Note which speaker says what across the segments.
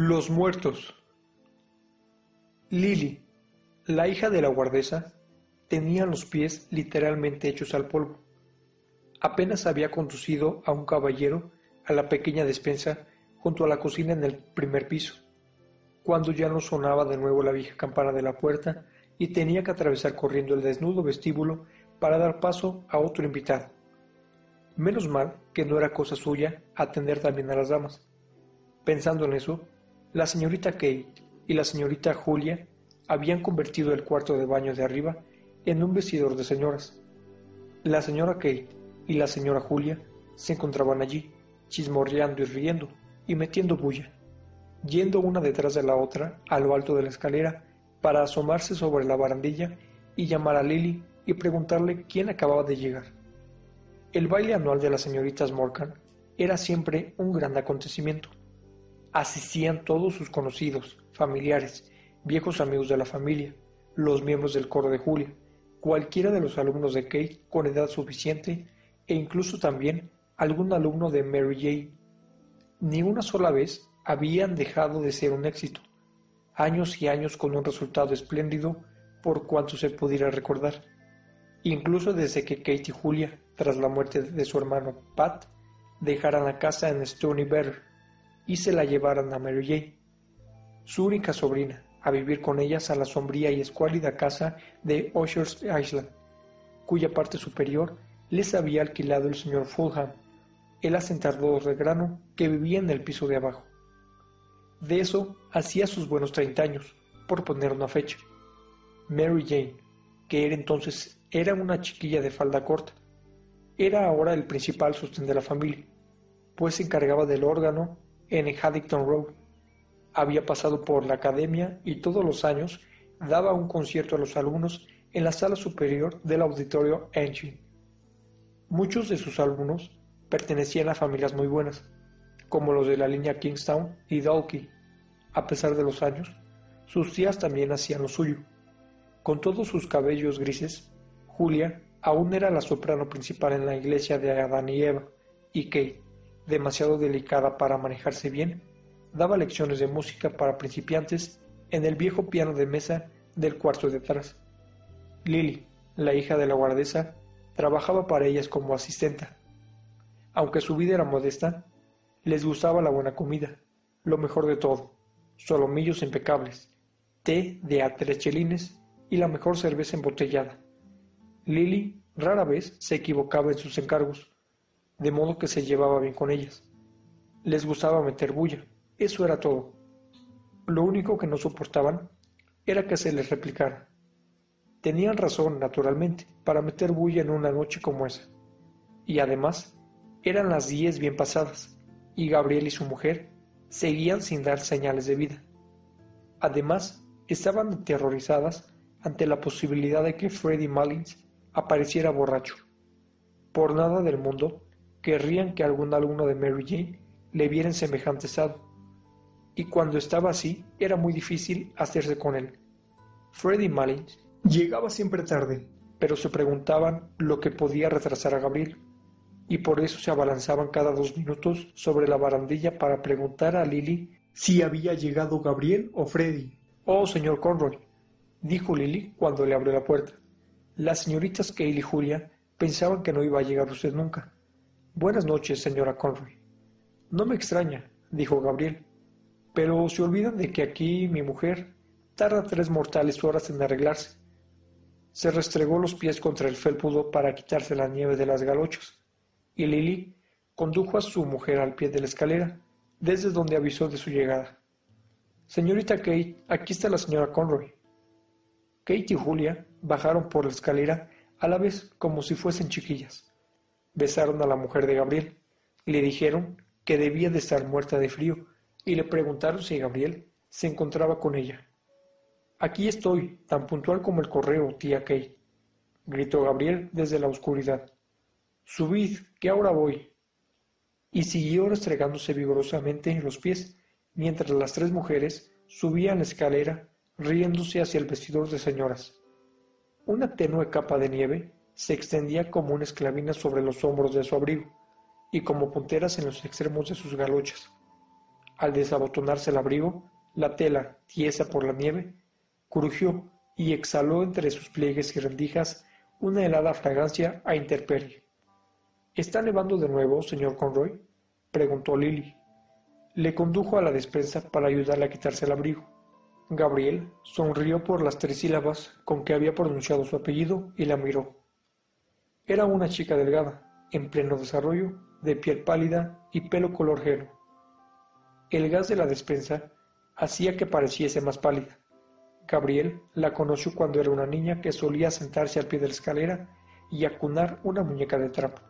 Speaker 1: Los muertos. Lily, la hija de la guardesa, tenía los pies literalmente hechos al polvo. Apenas había conducido a un caballero a la pequeña despensa junto a la cocina en el primer piso, cuando ya no sonaba de nuevo la vieja campana de la puerta y tenía que atravesar corriendo el desnudo vestíbulo para dar paso a otro invitado. Menos mal que no era cosa suya atender también a las damas. Pensando en eso, la señorita Kate y la señorita Julia habían convertido el cuarto de baño de arriba en un vestidor de señoras. La señora Kate y la señora Julia se encontraban allí, chismorreando y riendo y metiendo bulla, yendo una detrás de la otra a lo alto de la escalera para asomarse sobre la barandilla y llamar a Lily y preguntarle quién acababa de llegar. El baile anual de las señoritas Morgan era siempre un gran acontecimiento. Asistían todos sus conocidos, familiares, viejos amigos de la familia, los miembros del coro de Julia, cualquiera de los alumnos de Kate con edad suficiente e incluso también algún alumno de Mary Jane. Ni una sola vez habían dejado de ser un éxito, años y años con un resultado espléndido por cuanto se pudiera recordar. Incluso desde que Kate y Julia, tras la muerte de su hermano Pat, dejaran la casa en Stony Better y se la llevaran a Mary Jane, su única sobrina, a vivir con ellas a la sombría y escuálida casa de Usher's Island, cuya parte superior les había alquilado el señor Fulham, el asentador de grano que vivía en el piso de abajo. De eso hacía sus buenos treinta años, por poner una fecha. Mary Jane, que entonces era una chiquilla de falda corta, era ahora el principal sostén de la familia, pues se encargaba del órgano en Haddington Road. Había pasado por la academia y todos los años daba un concierto a los alumnos en la sala superior del auditorio Engine. Muchos de sus alumnos pertenecían a familias muy buenas, como los de la línea Kingstown y Dalkey. A pesar de los años, sus tías también hacían lo suyo. Con todos sus cabellos grises, Julia aún era la soprano principal en la iglesia de Adán y Eva, y Kate, demasiado delicada para manejarse bien, daba lecciones de música para principiantes en el viejo piano de mesa del cuarto de atrás. Lily, la hija de la guardesa, trabajaba para ellas como asistenta. Aunque su vida era modesta, les gustaba la buena comida, lo mejor de todo, solomillos impecables, té de a tres chelines y la mejor cerveza embotellada. Lily rara vez se equivocaba en sus encargos, de modo que se llevaba bien con ellas. Les gustaba meter bulla, eso era todo. Lo único que no soportaban era que se les replicara. Tenían razón, naturalmente, para meter bulla en una noche como esa. Y además, eran las diez bien pasadas, y Gabriel y su mujer seguían sin dar señales de vida. Además, estaban aterrorizadas ante la posibilidad de que Freddy Mullins apareciera borracho. Por nada del mundo querrían que algún alumno de Mary Jane le viera en semejante estado. Y cuando estaba así, era muy difícil hacerse con él. Freddy Mullins llegaba siempre tarde, pero se preguntaban lo que podía retrasar a Gabriel, y por eso se abalanzaban cada dos minutos sobre la barandilla para preguntar a Lily si había llegado Gabriel o Freddy. Oh, señor Conroy, dijo Lily cuando le abrió la puerta. Las señoritas Kale y Julia pensaban que no iba a llegar usted nunca. Buenas noches, señora Conroy. No me extraña, dijo Gabriel, pero se olvidan de que aquí mi mujer tarda tres mortales horas en arreglarse. Se restregó los pies contra el felpudo para quitarse la nieve de las galochas, y Lily condujo a su mujer al pie de la escalera, desde donde avisó de su llegada. Señorita Kate, aquí está la señora Conroy. Kate y Julia bajaron por la escalera a la vez como si fuesen chiquillas besaron a la mujer de Gabriel, le dijeron que debía de estar muerta de frío y le preguntaron si Gabriel se encontraba con ella. Aquí estoy, tan puntual como el correo, tía Kate, gritó Gabriel desde la oscuridad. Subid, que ahora voy. Y siguió restregándose vigorosamente en los pies, mientras las tres mujeres subían la escalera, riéndose hacia el vestidor de señoras. Una tenue capa de nieve se extendía como una esclavina sobre los hombros de su abrigo y como punteras en los extremos de sus galochas. Al desabotonarse el abrigo, la tela, tiesa por la nieve, crujió y exhaló entre sus pliegues y rendijas una helada fragancia a intemperie. ¿Está nevando de nuevo, señor Conroy? preguntó Lily. Le condujo a la despensa para ayudarle a quitarse el abrigo. Gabriel sonrió por las tres sílabas con que había pronunciado su apellido y la miró. Era una chica delgada, en pleno desarrollo, de piel pálida y pelo color gelo. El gas de la despensa hacía que pareciese más pálida. Gabriel la conoció cuando era una niña que solía sentarse al pie de la escalera y acunar una muñeca de trapo.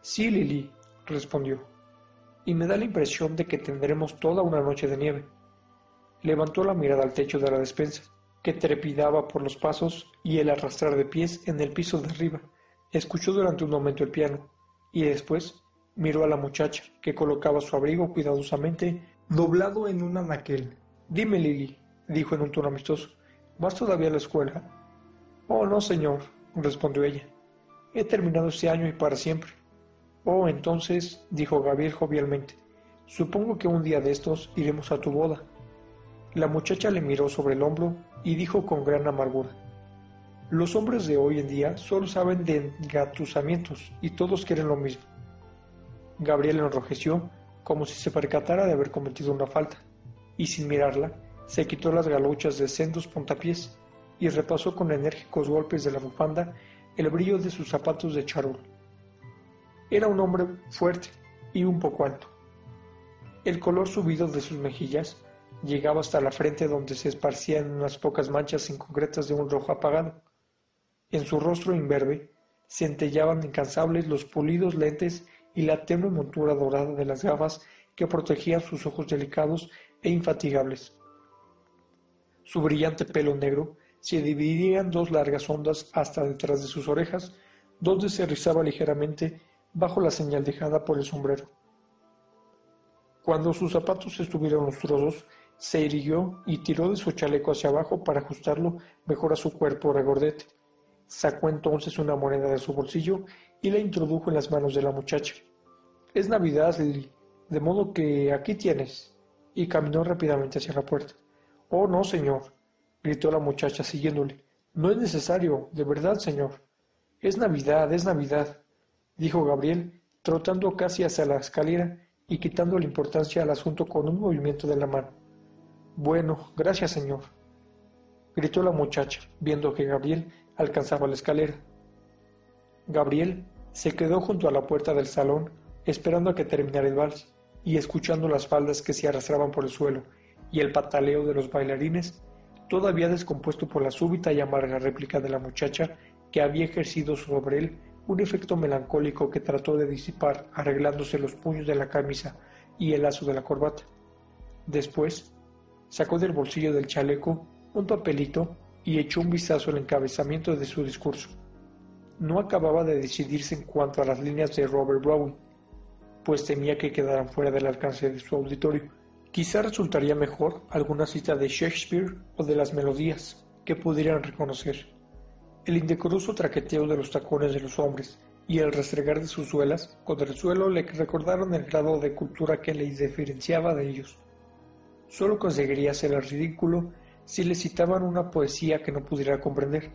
Speaker 1: Sí, Lily, respondió, y me da la impresión de que tendremos toda una noche de nieve. Levantó la mirada al techo de la despensa, que trepidaba por los pasos y el arrastrar de pies en el piso de arriba. Escuchó durante un momento el piano, y después miró a la muchacha, que colocaba su abrigo cuidadosamente doblado en un anaquel. Dime, Lily, dijo en un tono amistoso, ¿vas todavía a la escuela? Oh, no, señor, respondió ella. He terminado este año y para siempre. Oh, entonces, dijo Gabriel jovialmente, supongo que un día de estos iremos a tu boda. La muchacha le miró sobre el hombro y dijo con gran amargura, los hombres de hoy en día solo saben de engatusamientos y todos quieren lo mismo. Gabriel enrojeció como si se percatara de haber cometido una falta, y sin mirarla, se quitó las galochas de sendos puntapiés y repasó con enérgicos golpes de la bufanda el brillo de sus zapatos de charol. Era un hombre fuerte y un poco alto. El color subido de sus mejillas llegaba hasta la frente donde se esparcían unas pocas manchas inconcretas de un rojo apagado. En su rostro imberbe centellaban incansables los pulidos lentes y la tenue montura dorada de las gafas que protegían sus ojos delicados e infatigables. Su brillante pelo negro se dividía en dos largas ondas hasta detrás de sus orejas, donde se rizaba ligeramente bajo la señal dejada por el sombrero. Cuando sus zapatos estuvieron lustrosos, se irguió y tiró de su chaleco hacia abajo para ajustarlo mejor a su cuerpo regordete. Sacó entonces una moneda de su bolsillo y la introdujo en las manos de la muchacha. Es Navidad, Lily, de modo que aquí tienes. Y caminó rápidamente hacia la puerta. Oh, no, señor, gritó la muchacha siguiéndole. No es necesario, de verdad, señor. Es Navidad, es Navidad, dijo Gabriel, trotando casi hacia la escalera y quitando la importancia al asunto con un movimiento de la mano. Bueno, gracias, señor, gritó la muchacha, viendo que Gabriel alcanzaba la escalera. Gabriel se quedó junto a la puerta del salón, esperando a que terminara el vals, y escuchando las faldas que se arrastraban por el suelo y el pataleo de los bailarines, todavía descompuesto por la súbita y amarga réplica de la muchacha que había ejercido sobre él un efecto melancólico que trató de disipar arreglándose los puños de la camisa y el lazo de la corbata. Después, sacó del bolsillo del chaleco un papelito y echó un vistazo al encabezamiento de su discurso. No acababa de decidirse en cuanto a las líneas de Robert Browning, pues temía que quedaran fuera del alcance de su auditorio Quizá resultaría mejor alguna cita de Shakespeare o de las melodías que pudieran reconocer. El indecoroso traqueteo de los tacones de los hombres y el restregar de sus suelas contra el suelo le recordaron el grado de cultura que les diferenciaba de ellos. Solo conseguiría hacer el ridículo si le citaban una poesía que no pudiera comprender.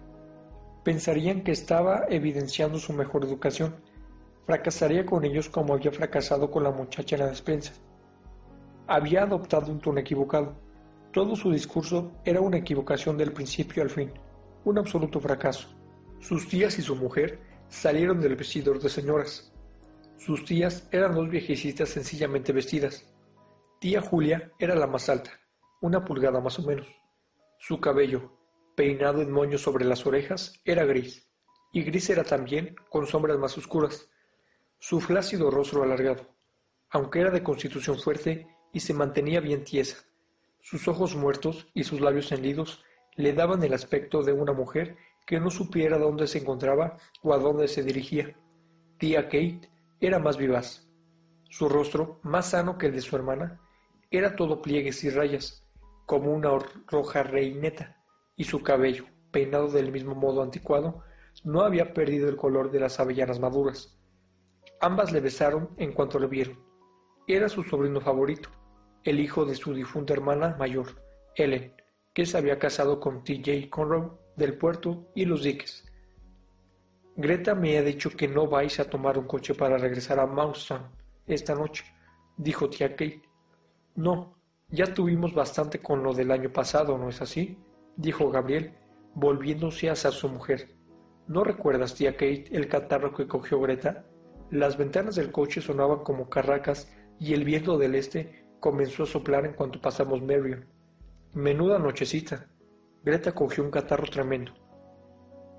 Speaker 1: Pensarían que estaba evidenciando su mejor educación. Fracasaría con ellos como había fracasado con la muchacha en la despensa había adoptado un tono equivocado. Todo su discurso era una equivocación del principio al fin, un absoluto fracaso. Sus tías y su mujer salieron del vestidor de señoras. Sus tías eran dos viejecitas sencillamente vestidas. Tía Julia era la más alta, una pulgada más o menos. Su cabello, peinado en moño sobre las orejas, era gris, y gris era también con sombras más oscuras. Su flácido rostro alargado, aunque era de constitución fuerte, y se mantenía bien tiesa. Sus ojos muertos y sus labios hendidos le daban el aspecto de una mujer que no supiera dónde se encontraba o a dónde se dirigía. Tía Kate era más vivaz. Su rostro, más sano que el de su hermana, era todo pliegues y rayas, como una roja reineta, y su cabello, peinado del mismo modo anticuado, no había perdido el color de las avellanas maduras. Ambas le besaron en cuanto le vieron. Era su sobrino favorito, el hijo de su difunta hermana mayor, Ellen, que se había casado con T.J. Conroy del puerto y los diques. Greta me ha dicho que no vais a tomar un coche para regresar a Mountain esta noche, dijo tía Kate. No, ya tuvimos bastante con lo del año pasado, ¿no es así? dijo Gabriel, volviéndose hacia su mujer. ¿No recuerdas, tía Kate, el catarro que cogió Greta? Las ventanas del coche sonaban como carracas y el viento del este comenzó a soplar en cuanto pasamos Marion. Menuda nochecita. Greta cogió un catarro tremendo.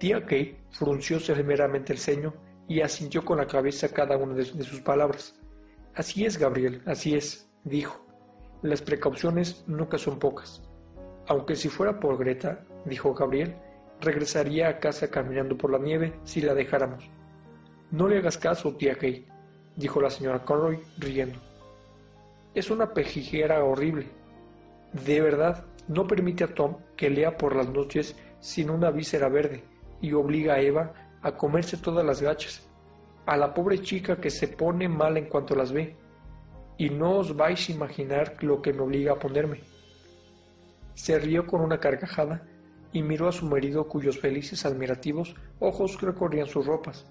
Speaker 1: Tía Kate frunció severamente el ceño y asintió con la cabeza cada una de sus palabras. Así es, Gabriel, así es, dijo. Las precauciones nunca son pocas. Aunque si fuera por Greta, dijo Gabriel, regresaría a casa caminando por la nieve si la dejáramos. No le hagas caso, tía Kate, dijo la señora Conroy, riendo. Es una pejijera horrible. De verdad, no permite a Tom que lea por las noches sin una víscera verde y obliga a Eva a comerse todas las gachas, a la pobre chica que se pone mal en cuanto las ve, y no os vais a imaginar lo que me obliga a ponerme. Se rió con una carcajada y miró a su marido cuyos felices admirativos ojos recorrían sus ropas,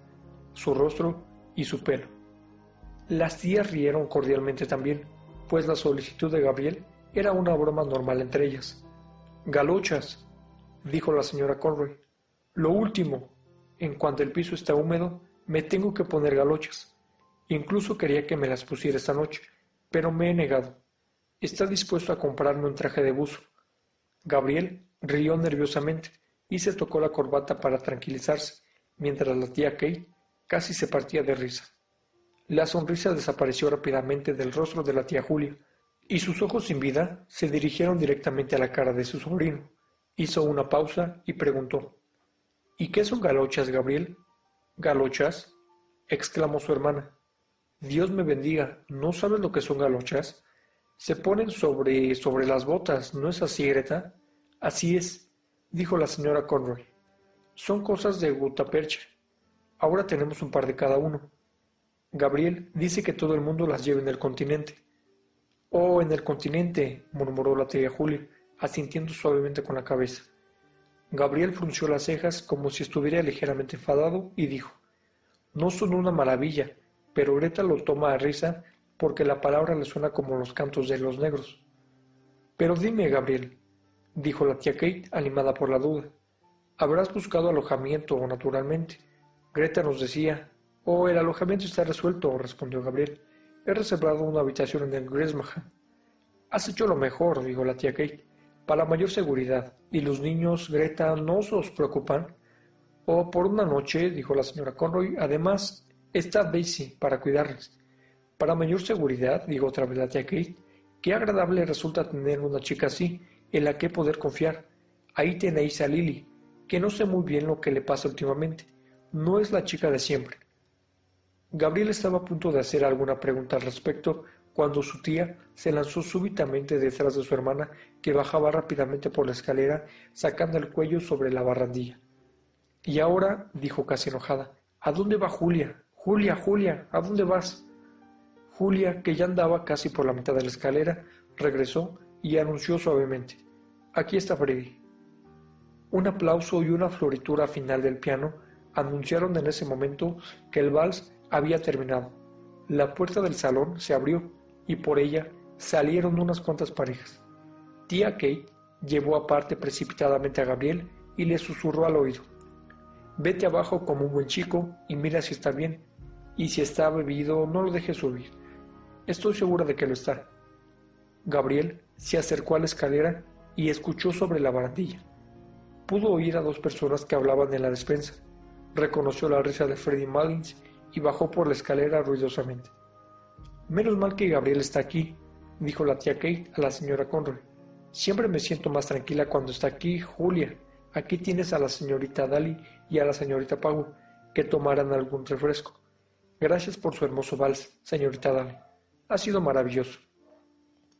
Speaker 1: su rostro y su pelo. Las tías rieron cordialmente también, pues la solicitud de Gabriel era una broma normal entre ellas. Galochas, dijo la señora Conroy. Lo último, en cuanto el piso está húmedo, me tengo que poner galochas. Incluso quería que me las pusiera esta noche, pero me he negado. Está dispuesto a comprarme un traje de buzo. Gabriel rió nerviosamente y se tocó la corbata para tranquilizarse, mientras la tía Kate casi se partía de risa. La sonrisa desapareció rápidamente del rostro de la tía Julia, y sus ojos sin vida se dirigieron directamente a la cara de su sobrino. Hizo una pausa y preguntó ¿Y qué son galochas, Gabriel? ¿Galochas? exclamó su hermana. Dios me bendiga, ¿no sabes lo que son galochas? Se ponen sobre, sobre las botas, ¿no es así, Greta? Así es, dijo la señora Conroy. Son cosas de gutapercha. Ahora tenemos un par de cada uno. Gabriel dice que todo el mundo las lleva en el continente. Oh, en el continente, murmuró la tía Julia, asintiendo suavemente con la cabeza. Gabriel frunció las cejas como si estuviera ligeramente enfadado y dijo, No son una maravilla, pero Greta lo toma a risa porque la palabra le suena como los cantos de los negros. Pero dime, Gabriel, dijo la tía Kate, animada por la duda. Habrás buscado alojamiento, naturalmente. Greta nos decía, Oh, el alojamiento está resuelto, respondió Gabriel. He reservado una habitación en el Gresmaja. Has hecho lo mejor, dijo la tía Kate para mayor seguridad. ¿Y los niños, Greta, no os preocupan? Oh, por una noche, dijo la señora Conroy, además está Daisy para cuidarles. Para mayor seguridad, dijo otra vez la tía Kate, qué agradable resulta tener una chica así, en la que poder confiar. Ahí tenéis a Lily, que no sé muy bien lo que le pasa últimamente. No es la chica de siempre. Gabriel estaba a punto de hacer alguna pregunta al respecto cuando su tía se lanzó súbitamente detrás de su hermana, que bajaba rápidamente por la escalera, sacando el cuello sobre la barrandilla. Y ahora, dijo casi enojada, ¿a dónde va Julia? Julia, Julia, ¿a dónde vas? Julia, que ya andaba casi por la mitad de la escalera, regresó y anunció suavemente, Aquí está Freddy. Un aplauso y una floritura final del piano anunciaron en ese momento que el vals había terminado. La puerta del salón se abrió y por ella salieron unas cuantas parejas. Tía Kate llevó aparte precipitadamente a Gabriel y le susurró al oído. Vete abajo como un buen chico y mira si está bien, y si está bebido no lo dejes subir. Estoy segura de que lo está. Gabriel se acercó a la escalera y escuchó sobre la barandilla. Pudo oír a dos personas que hablaban en la despensa. Reconoció la risa de Freddy Mullins y bajó por la escalera ruidosamente. Menos mal que Gabriel está aquí, dijo la tía Kate a la señora Conroy. Siempre me siento más tranquila cuando está aquí Julia. Aquí tienes a la señorita Daly y a la señorita Powell, que tomarán algún refresco. Gracias por su hermoso vals, señorita Daly. Ha sido maravilloso.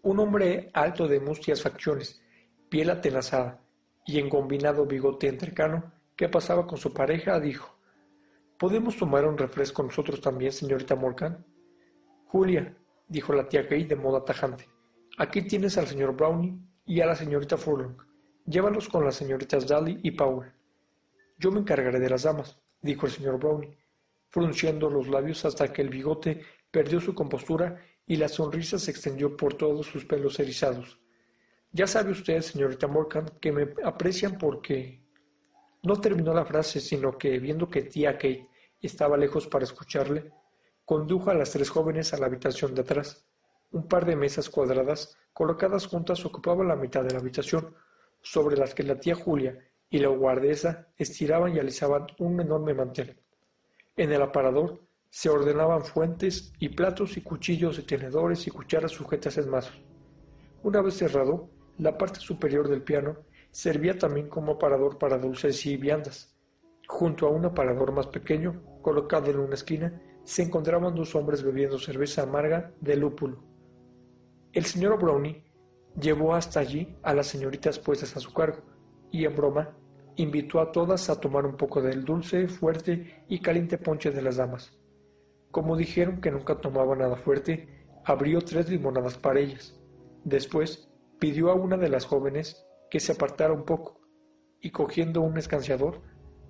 Speaker 1: Un hombre alto de mustias facciones, piel atenazada y engombinado bigote entrecano, que pasaba con su pareja, dijo, ¿Podemos tomar un refresco nosotros también, señorita Morgan? Julia, dijo la tía Kate de modo tajante, Aquí tienes al señor Brownie y a la señorita Furlong. Llévalos con las señoritas Daly y Power. Yo me encargaré de las damas, dijo el señor Brownie, frunciendo los labios hasta que el bigote perdió su compostura y la sonrisa se extendió por todos sus pelos erizados. Ya sabe usted, señorita Morgan, que me aprecian porque... No terminó la frase, sino que, viendo que tía Kate estaba lejos para escucharle, condujo a las tres jóvenes a la habitación de atrás. Un par de mesas cuadradas, colocadas juntas, ocupaban la mitad de la habitación, sobre las que la tía Julia y la guardesa estiraban y alisaban un enorme mantel. En el aparador se ordenaban fuentes y platos y cuchillos y tenedores y cucharas sujetas en mazos. Una vez cerrado, la parte superior del piano servía también como aparador para dulces y viandas. Junto a un aparador más pequeño, colocado en una esquina, se encontraban dos hombres bebiendo cerveza amarga de lúpulo. El señor Brownie llevó hasta allí a las señoritas puestas a su cargo, y en broma invitó a todas a tomar un poco del dulce, fuerte y caliente ponche de las damas. Como dijeron que nunca tomaba nada fuerte, abrió tres limonadas para ellas. Después pidió a una de las jóvenes que se apartara un poco, y cogiendo un escanciador,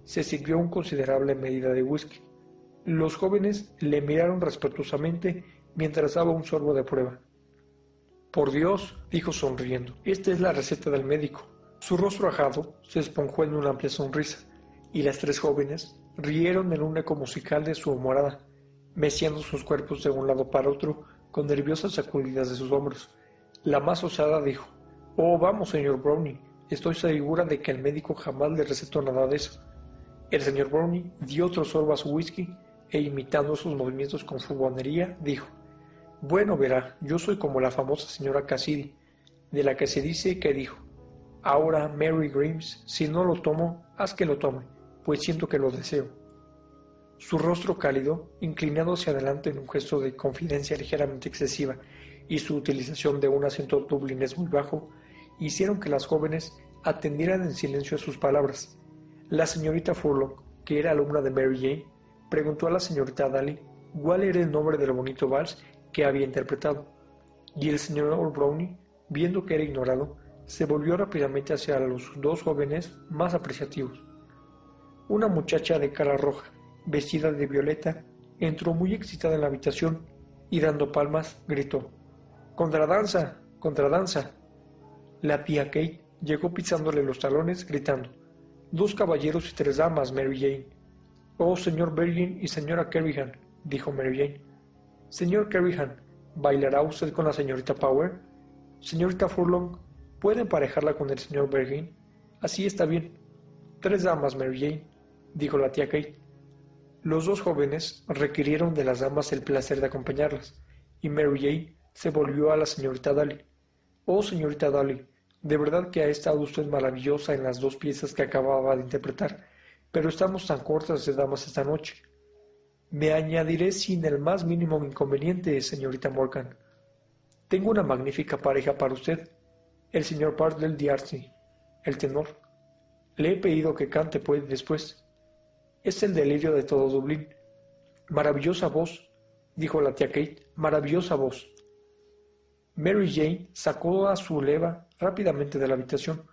Speaker 1: se sirvió una considerable medida de whisky. Los jóvenes le miraron respetuosamente mientras daba un sorbo de prueba. Por Dios, dijo sonriendo, esta es la receta del médico. Su rostro ajado se esponjó en una amplia sonrisa, y las tres jóvenes rieron en un eco musical de su humorada, meciendo sus cuerpos de un lado para otro con nerviosas sacudidas de sus hombros. La más osada dijo, Oh, vamos, señor Brownie, estoy segura de que el médico jamás le recetó nada de eso. El señor Brownie dio otro sorbo a su whisky e imitando sus movimientos con fugonería, dijo, Bueno, verá, yo soy como la famosa señora Cassidy, de la que se dice que dijo, Ahora, Mary Grimes, si no lo tomo, haz que lo tome, pues siento que lo deseo. Su rostro cálido, inclinado hacia adelante en un gesto de confidencia ligeramente excesiva, y su utilización de un acento dublinés muy bajo, hicieron que las jóvenes atendieran en silencio a sus palabras. La señorita Furlong, que era alumna de Mary Jane, preguntó a la señorita Daly cuál era el nombre del bonito vals que había interpretado, y el señor Brownie, viendo que era ignorado, se volvió rápidamente hacia los dos jóvenes más apreciativos. Una muchacha de cara roja, vestida de violeta, entró muy excitada en la habitación y dando palmas gritó Contradanza, contradanza. La tía Kate llegó pisándole los talones, gritando Dos caballeros y tres damas, Mary Jane. Oh, señor Bergen y señora Kerrigan, dijo Mary Jane. Señor Kerrigan, ¿bailará usted con la señorita Power? Señorita Furlong, ¿puede emparejarla con el señor Bergen? Así está bien. Tres damas, Mary Jane, dijo la tía Kate. Los dos jóvenes requirieron de las damas el placer de acompañarlas, y Mary Jane se volvió a la señorita Daly. Oh, señorita Daly, de verdad que ha estado usted maravillosa en las dos piezas que acababa de interpretar pero estamos tan cortas de damas esta noche. Me añadiré sin el más mínimo inconveniente, señorita Morgan. Tengo una magnífica pareja para usted, el señor Bartlett D'Arcy, el tenor. Le he pedido que cante pues después. Es el delirio de todo Dublín. Maravillosa voz, dijo la tía Kate, maravillosa voz. Mary Jane sacó a su leva rápidamente de la habitación,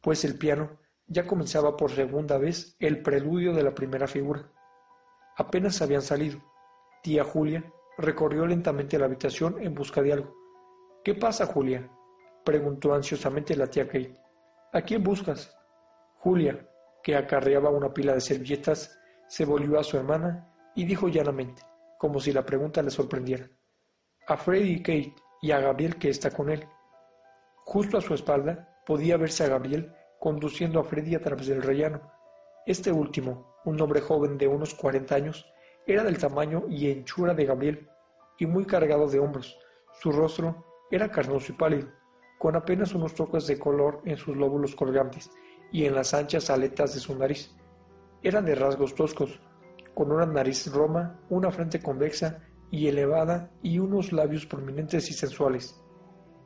Speaker 1: pues el piano ya comenzaba por segunda vez el preludio de la primera figura. Apenas habían salido. Tía Julia recorrió lentamente la habitación en busca de algo. ¿Qué pasa, Julia? Preguntó ansiosamente la tía Kate. ¿A quién buscas? Julia, que acarreaba una pila de servilletas, se volvió a su hermana y dijo llanamente, como si la pregunta le sorprendiera. A Freddy y Kate y a Gabriel que está con él. Justo a su espalda podía verse a Gabriel conduciendo a Freddy a través del rellano. Este último, un hombre joven de unos cuarenta años, era del tamaño y hechura de Gabriel, y muy cargado de hombros. Su rostro era carnoso y pálido, con apenas unos toques de color en sus lóbulos colgantes y en las anchas aletas de su nariz. Era de rasgos toscos, con una nariz roma, una frente convexa y elevada y unos labios prominentes y sensuales.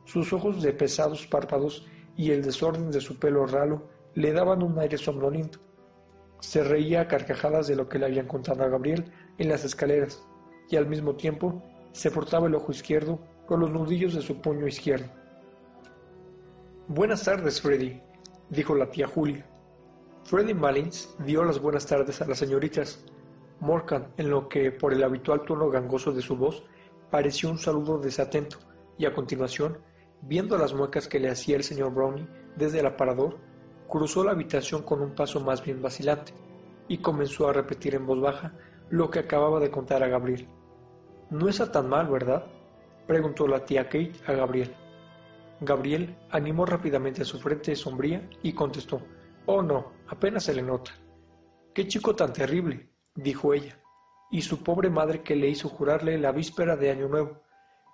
Speaker 1: Sus ojos de pesados párpados y el desorden de su pelo ralo le daban un aire somnoliento. Se reía a carcajadas de lo que le habían contado a Gabriel en las escaleras, y al mismo tiempo se portaba el ojo izquierdo con los nudillos de su puño izquierdo. Buenas tardes, Freddy, dijo la tía Julia. Freddy Malins dio las buenas tardes a las señoritas. Morgan, en lo que, por el habitual tono gangoso de su voz, pareció un saludo desatento, y a continuación, viendo las muecas que le hacía el señor Brownie desde el aparador, cruzó la habitación con un paso más bien vacilante, y comenzó a repetir en voz baja lo que acababa de contar a Gabriel. No está tan mal, ¿verdad? preguntó la tía Kate a Gabriel. Gabriel animó rápidamente su frente sombría y contestó, Oh no, apenas se le nota. ¡Qué chico tan terrible! dijo ella, y su pobre madre que le hizo jurarle la víspera de Año Nuevo.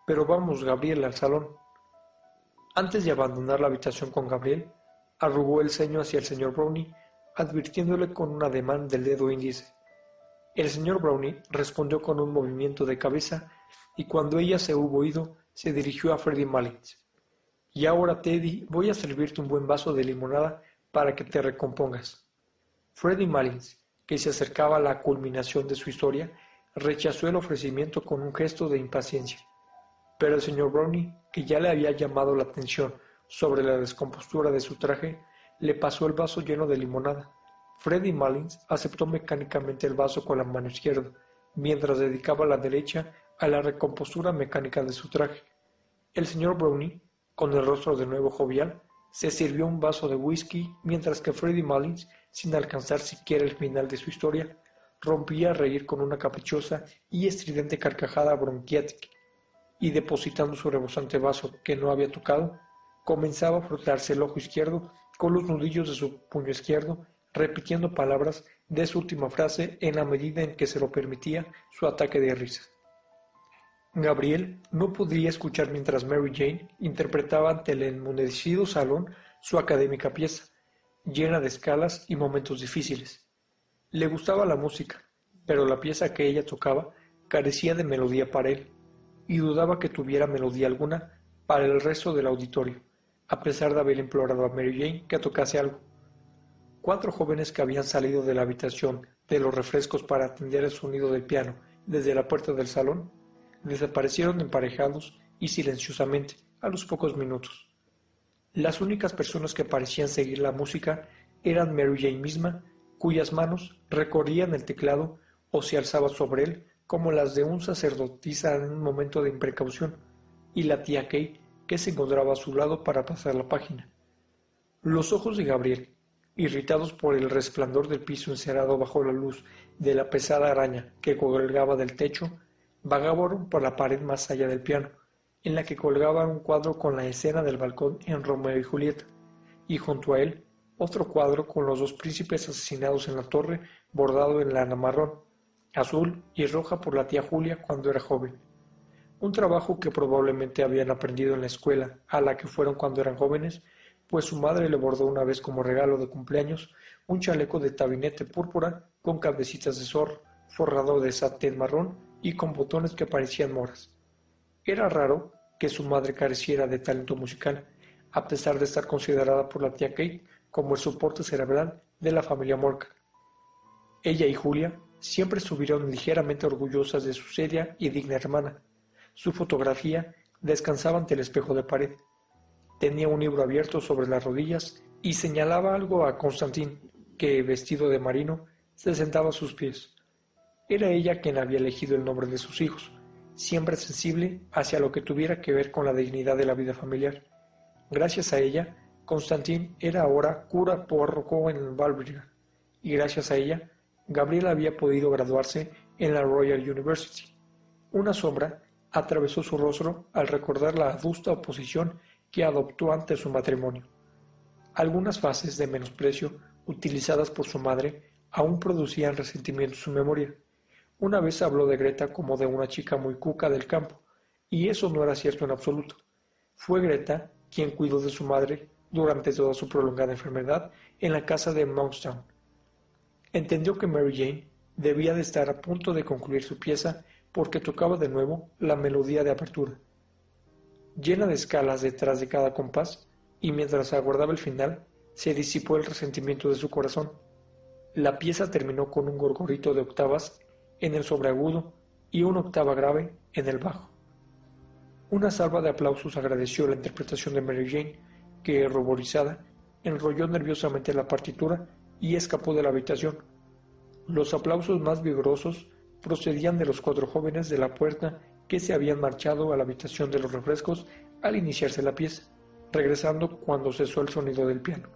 Speaker 1: Pero vamos, Gabriel, al salón. Antes de abandonar la habitación con Gabriel, arrugó el ceño hacia el señor Brownie, advirtiéndole con un ademán del dedo índice. El señor Brownie respondió con un movimiento de cabeza y cuando ella se hubo ido, se dirigió a Freddy Malins. Y ahora, Teddy, voy a servirte un buen vaso de limonada para que te recompongas. Freddy Malins, que se acercaba a la culminación de su historia, rechazó el ofrecimiento con un gesto de impaciencia. Pero el señor Brownie, que ya le había llamado la atención sobre la descompostura de su traje, le pasó el vaso lleno de limonada. Freddy Malins aceptó mecánicamente el vaso con la mano izquierda, mientras dedicaba la derecha a la recompostura mecánica de su traje. El señor Brownie, con el rostro de nuevo jovial, se sirvió un vaso de whisky mientras que Freddy Mullins, sin alcanzar siquiera el final de su historia, rompía a reír con una caprichosa y estridente carcajada bronquiática, y depositando su rebosante vaso que no había tocado, comenzaba a frotarse el ojo izquierdo con los nudillos de su puño izquierdo, repitiendo palabras de su última frase en la medida en que se lo permitía su ataque de risa. Gabriel no podría escuchar mientras Mary Jane interpretaba ante el enmudecido salón su académica pieza, llena de escalas y momentos difíciles. Le gustaba la música, pero la pieza que ella tocaba carecía de melodía para él, y dudaba que tuviera melodía alguna para el resto del auditorio, a pesar de haber implorado a Mary Jane que tocase algo. Cuatro jóvenes que habían salido de la habitación de los refrescos para atender el sonido del piano desde la puerta del salón desaparecieron emparejados y silenciosamente a los pocos minutos. Las únicas personas que parecían seguir la música eran Mary Jane misma, cuyas manos recorrían el teclado o se alzaban sobre él como las de un sacerdotisa en un momento de imprecaución, y la tía Kate, que se encontraba a su lado para pasar la página. Los ojos de Gabriel, irritados por el resplandor del piso encerado bajo la luz de la pesada araña que colgaba del techo, por la pared más allá del piano, en la que colgaba un cuadro con la escena del balcón en Romeo y Julieta, y junto a él otro cuadro con los dos príncipes asesinados en la torre, bordado en lana marrón, azul y roja por la tía Julia cuando era joven. Un trabajo que probablemente habían aprendido en la escuela a la que fueron cuando eran jóvenes, pues su madre le bordó una vez como regalo de cumpleaños un chaleco de tabinete púrpura con cabecitas de zorro, forrado de satén marrón y con botones que parecían moras. Era raro que su madre careciera de talento musical, a pesar de estar considerada por la tía Kate como el soporte cerebral de la familia Morgan. Ella y Julia siempre estuvieron ligeramente orgullosas de su seria y digna hermana. Su fotografía descansaba ante el espejo de pared. Tenía un libro abierto sobre las rodillas y señalaba algo a Constantín, que, vestido de marino, se sentaba a sus pies. Era ella quien había elegido el nombre de sus hijos, siempre sensible hacia lo que tuviera que ver con la dignidad de la vida familiar. Gracias a ella, Constantín era ahora cura párroco en Balbriga, y gracias a ella, Gabriel había podido graduarse en la Royal University. Una sombra atravesó su rostro al recordar la adusta oposición que adoptó ante su matrimonio. Algunas fases de menosprecio utilizadas por su madre aún producían resentimiento en su memoria. Una vez habló de Greta como de una chica muy cuca del campo, y eso no era cierto en absoluto. Fue Greta quien cuidó de su madre durante toda su prolongada enfermedad en la casa de Monkstown. Entendió que Mary Jane debía de estar a punto de concluir su pieza porque tocaba de nuevo la melodía de apertura. Llena de escalas detrás de cada compás, y mientras aguardaba el final, se disipó el resentimiento de su corazón. La pieza terminó con un gorgorito de octavas en el sobreagudo y una octava grave en el bajo. Una salva de aplausos agradeció la interpretación de Mary Jane, que, ruborizada, enrolló nerviosamente la partitura y escapó de la habitación. Los aplausos más vigorosos procedían de los cuatro jóvenes de la puerta que se habían marchado a la habitación de los refrescos al iniciarse la pieza, regresando cuando cesó el sonido del piano.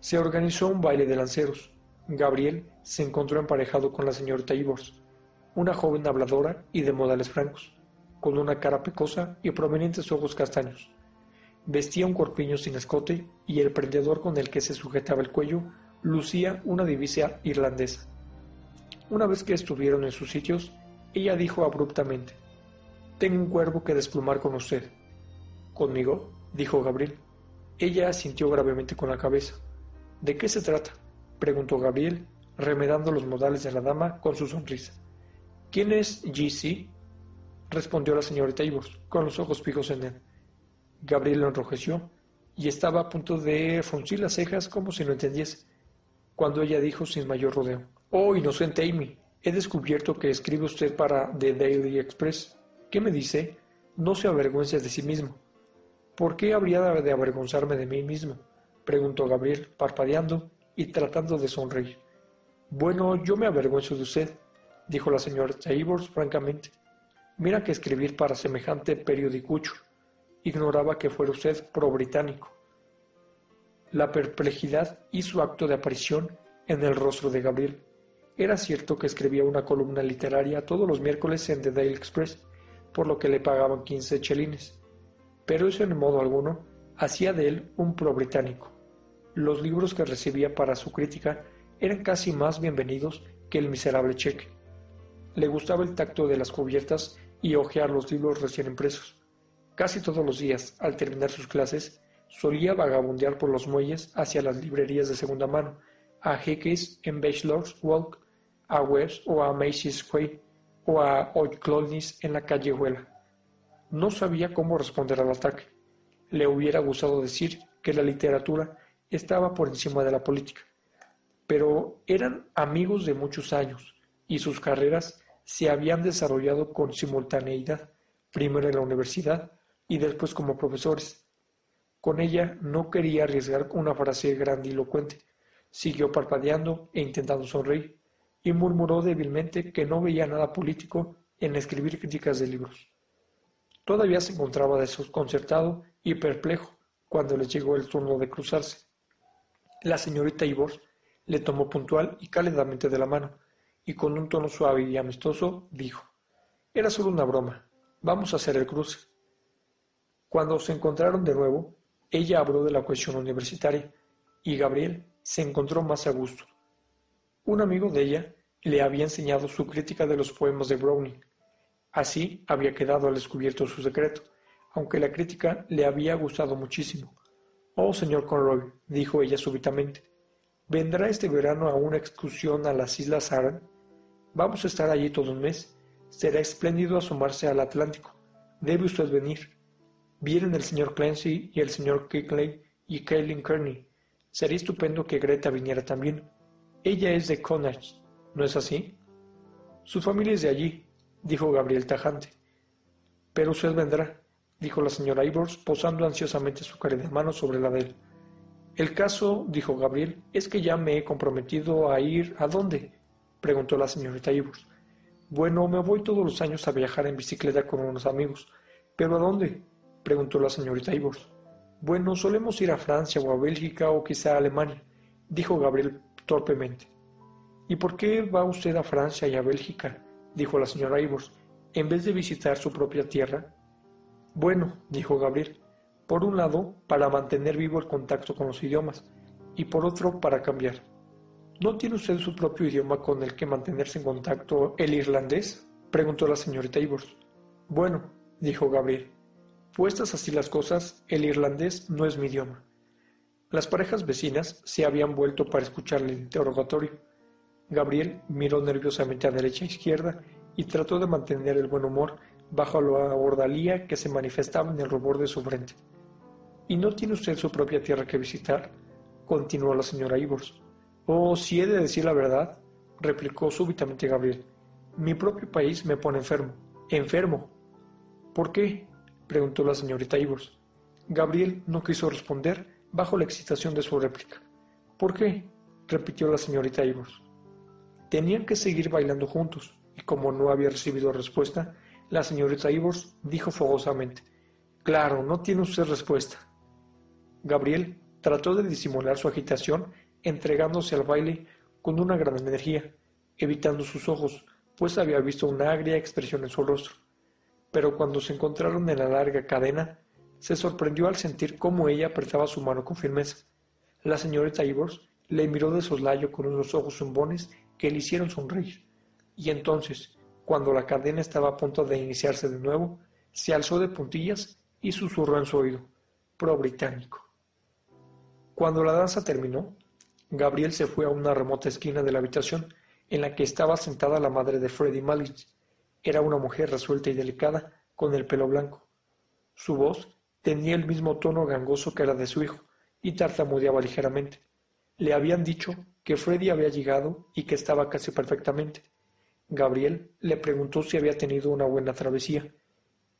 Speaker 1: Se organizó un baile de lanceros. Gabriel se encontró emparejado con la señorita Ivors, una joven habladora y de modales francos, con una cara pecosa y prominentes ojos castaños. Vestía un corpiño sin escote y el prendedor con el que se sujetaba el cuello lucía una divisa irlandesa. Una vez que estuvieron en sus sitios, ella dijo abruptamente, Tengo un cuervo que desplumar con usted. ¿Conmigo? dijo Gabriel. Ella asintió gravemente con la cabeza. ¿De qué se trata? Preguntó Gabriel, remedando los modales de la dama con su sonrisa. ¿Quién es G.C.? respondió la señorita Ivors, con los ojos fijos en él. Gabriel lo enrojeció y estaba a punto de fruncir las cejas como si no entendiese, cuando ella dijo sin mayor rodeo, Oh, inocente Amy, he descubierto que escribe usted para The Daily Express. ¿Qué me dice? No se avergüence de sí mismo. ¿Por qué habría de avergonzarme de mí mismo? preguntó Gabriel, parpadeando y tratando de sonreír. Bueno, yo me avergüenzo de usted, dijo la señora Ivors francamente. Mira que escribir para semejante periodicucho. Ignoraba que fuera usted pro-británico. La perplejidad hizo acto de aparición en el rostro de Gabriel. Era cierto que escribía una columna literaria todos los miércoles en The Daily Express, por lo que le pagaban quince chelines. Pero eso en modo alguno hacía de él un pro-británico. Los libros que recibía para su crítica eran casi más bienvenidos que el miserable cheque. Le gustaba el tacto de las cubiertas y hojear los libros recién impresos. Casi todos los días, al terminar sus clases, solía vagabundear por los muelles hacia las librerías de segunda mano, a Hickey's en Bachelor's Walk, a Webb's o a Macy's Square o a O'Clonis en la callejuela. No sabía cómo responder al ataque. Le hubiera gustado decir que la literatura estaba por encima de la política, pero eran amigos de muchos años y sus carreras se habían desarrollado con simultaneidad, primero en la universidad y después como profesores. Con ella no quería arriesgar una frase grandilocuente. Siguió parpadeando e intentando sonreír, y murmuró débilmente que no veía nada político en escribir críticas de libros. Todavía se encontraba desconcertado y perplejo cuando le llegó el turno de cruzarse. La señorita Ivors le tomó puntual y cálidamente de la mano, y con un tono suave y amistoso dijo, Era solo una broma, vamos a hacer el cruce. Cuando se encontraron de nuevo, ella habló de la cuestión universitaria, y Gabriel se encontró más a gusto. Un amigo de ella le había enseñado su crítica de los poemas de Browning. Así había quedado al descubierto su secreto, aunque la crítica le había gustado muchísimo. Oh, señor Conroy, dijo ella súbitamente, ¿vendrá este verano a una excursión a las Islas Aran? Vamos a estar allí todo un mes. Será espléndido asomarse al Atlántico. Debe usted venir. Vienen el señor Clancy y el señor Kickley y Kaylin Kearney. Sería estupendo que Greta viniera también. Ella es de Connacht, ¿no es así? Su familia es de allí, dijo Gabriel tajante. Pero usted vendrá, dijo la señora Ivors, posando ansiosamente su de mano sobre la de él. El caso, dijo Gabriel, es que ya me he comprometido a ir a dónde preguntó la señorita Ivors. Bueno, me voy todos los años a viajar en bicicleta con unos amigos. ¿Pero a dónde? preguntó la señorita Ivors. Bueno, solemos ir a Francia o a Bélgica o quizá a Alemania, dijo Gabriel torpemente. ¿Y por qué va usted a Francia y a Bélgica? dijo la señora Ivors, en vez de visitar su propia tierra. Bueno, dijo Gabriel, por un lado, para mantener vivo el contacto con los idiomas, y por otro, para cambiar. ¿No tiene usted su propio idioma con el que mantenerse en contacto, el irlandés? preguntó la señorita Ivors. Bueno, dijo Gabriel, puestas así las cosas, el irlandés no es mi idioma. Las parejas vecinas se habían vuelto para escuchar el interrogatorio. Gabriel miró nerviosamente a derecha e izquierda y trató de mantener el buen humor bajo la ordalía que se manifestaba en el rubor de su frente. ¿Y no tiene usted su propia tierra que visitar? continuó la señora Ivors. Oh, si he de decir la verdad, replicó súbitamente Gabriel, mi propio país me pone enfermo. Enfermo. ¿Por qué? preguntó la señorita Ivors. Gabriel no quiso responder bajo la excitación de su réplica. ¿Por qué? repitió la señorita Ivors. Tenían que seguir bailando juntos, y como no había recibido respuesta, la señorita Ivors dijo fogosamente, Claro, no tiene usted respuesta. Gabriel trató de disimular su agitación entregándose al baile con una gran energía, evitando sus ojos, pues había visto una agria expresión en su rostro. Pero cuando se encontraron en la larga cadena, se sorprendió al sentir cómo ella apretaba su mano con firmeza. La señorita Ivors le miró de soslayo con unos ojos zumbones que le hicieron sonreír, y entonces, cuando la cadena estaba a punto de iniciarse de nuevo, se alzó de puntillas y susurró en su oído, pro británico. Cuando la danza terminó, Gabriel se fue a una remota esquina de la habitación en la que estaba sentada la madre de Freddy Malins. Era una mujer resuelta y delicada, con el pelo blanco. Su voz tenía el mismo tono gangoso que la de su hijo, y tartamudeaba ligeramente. Le habían dicho que Freddy había llegado y que estaba casi perfectamente. Gabriel le preguntó si había tenido una buena travesía.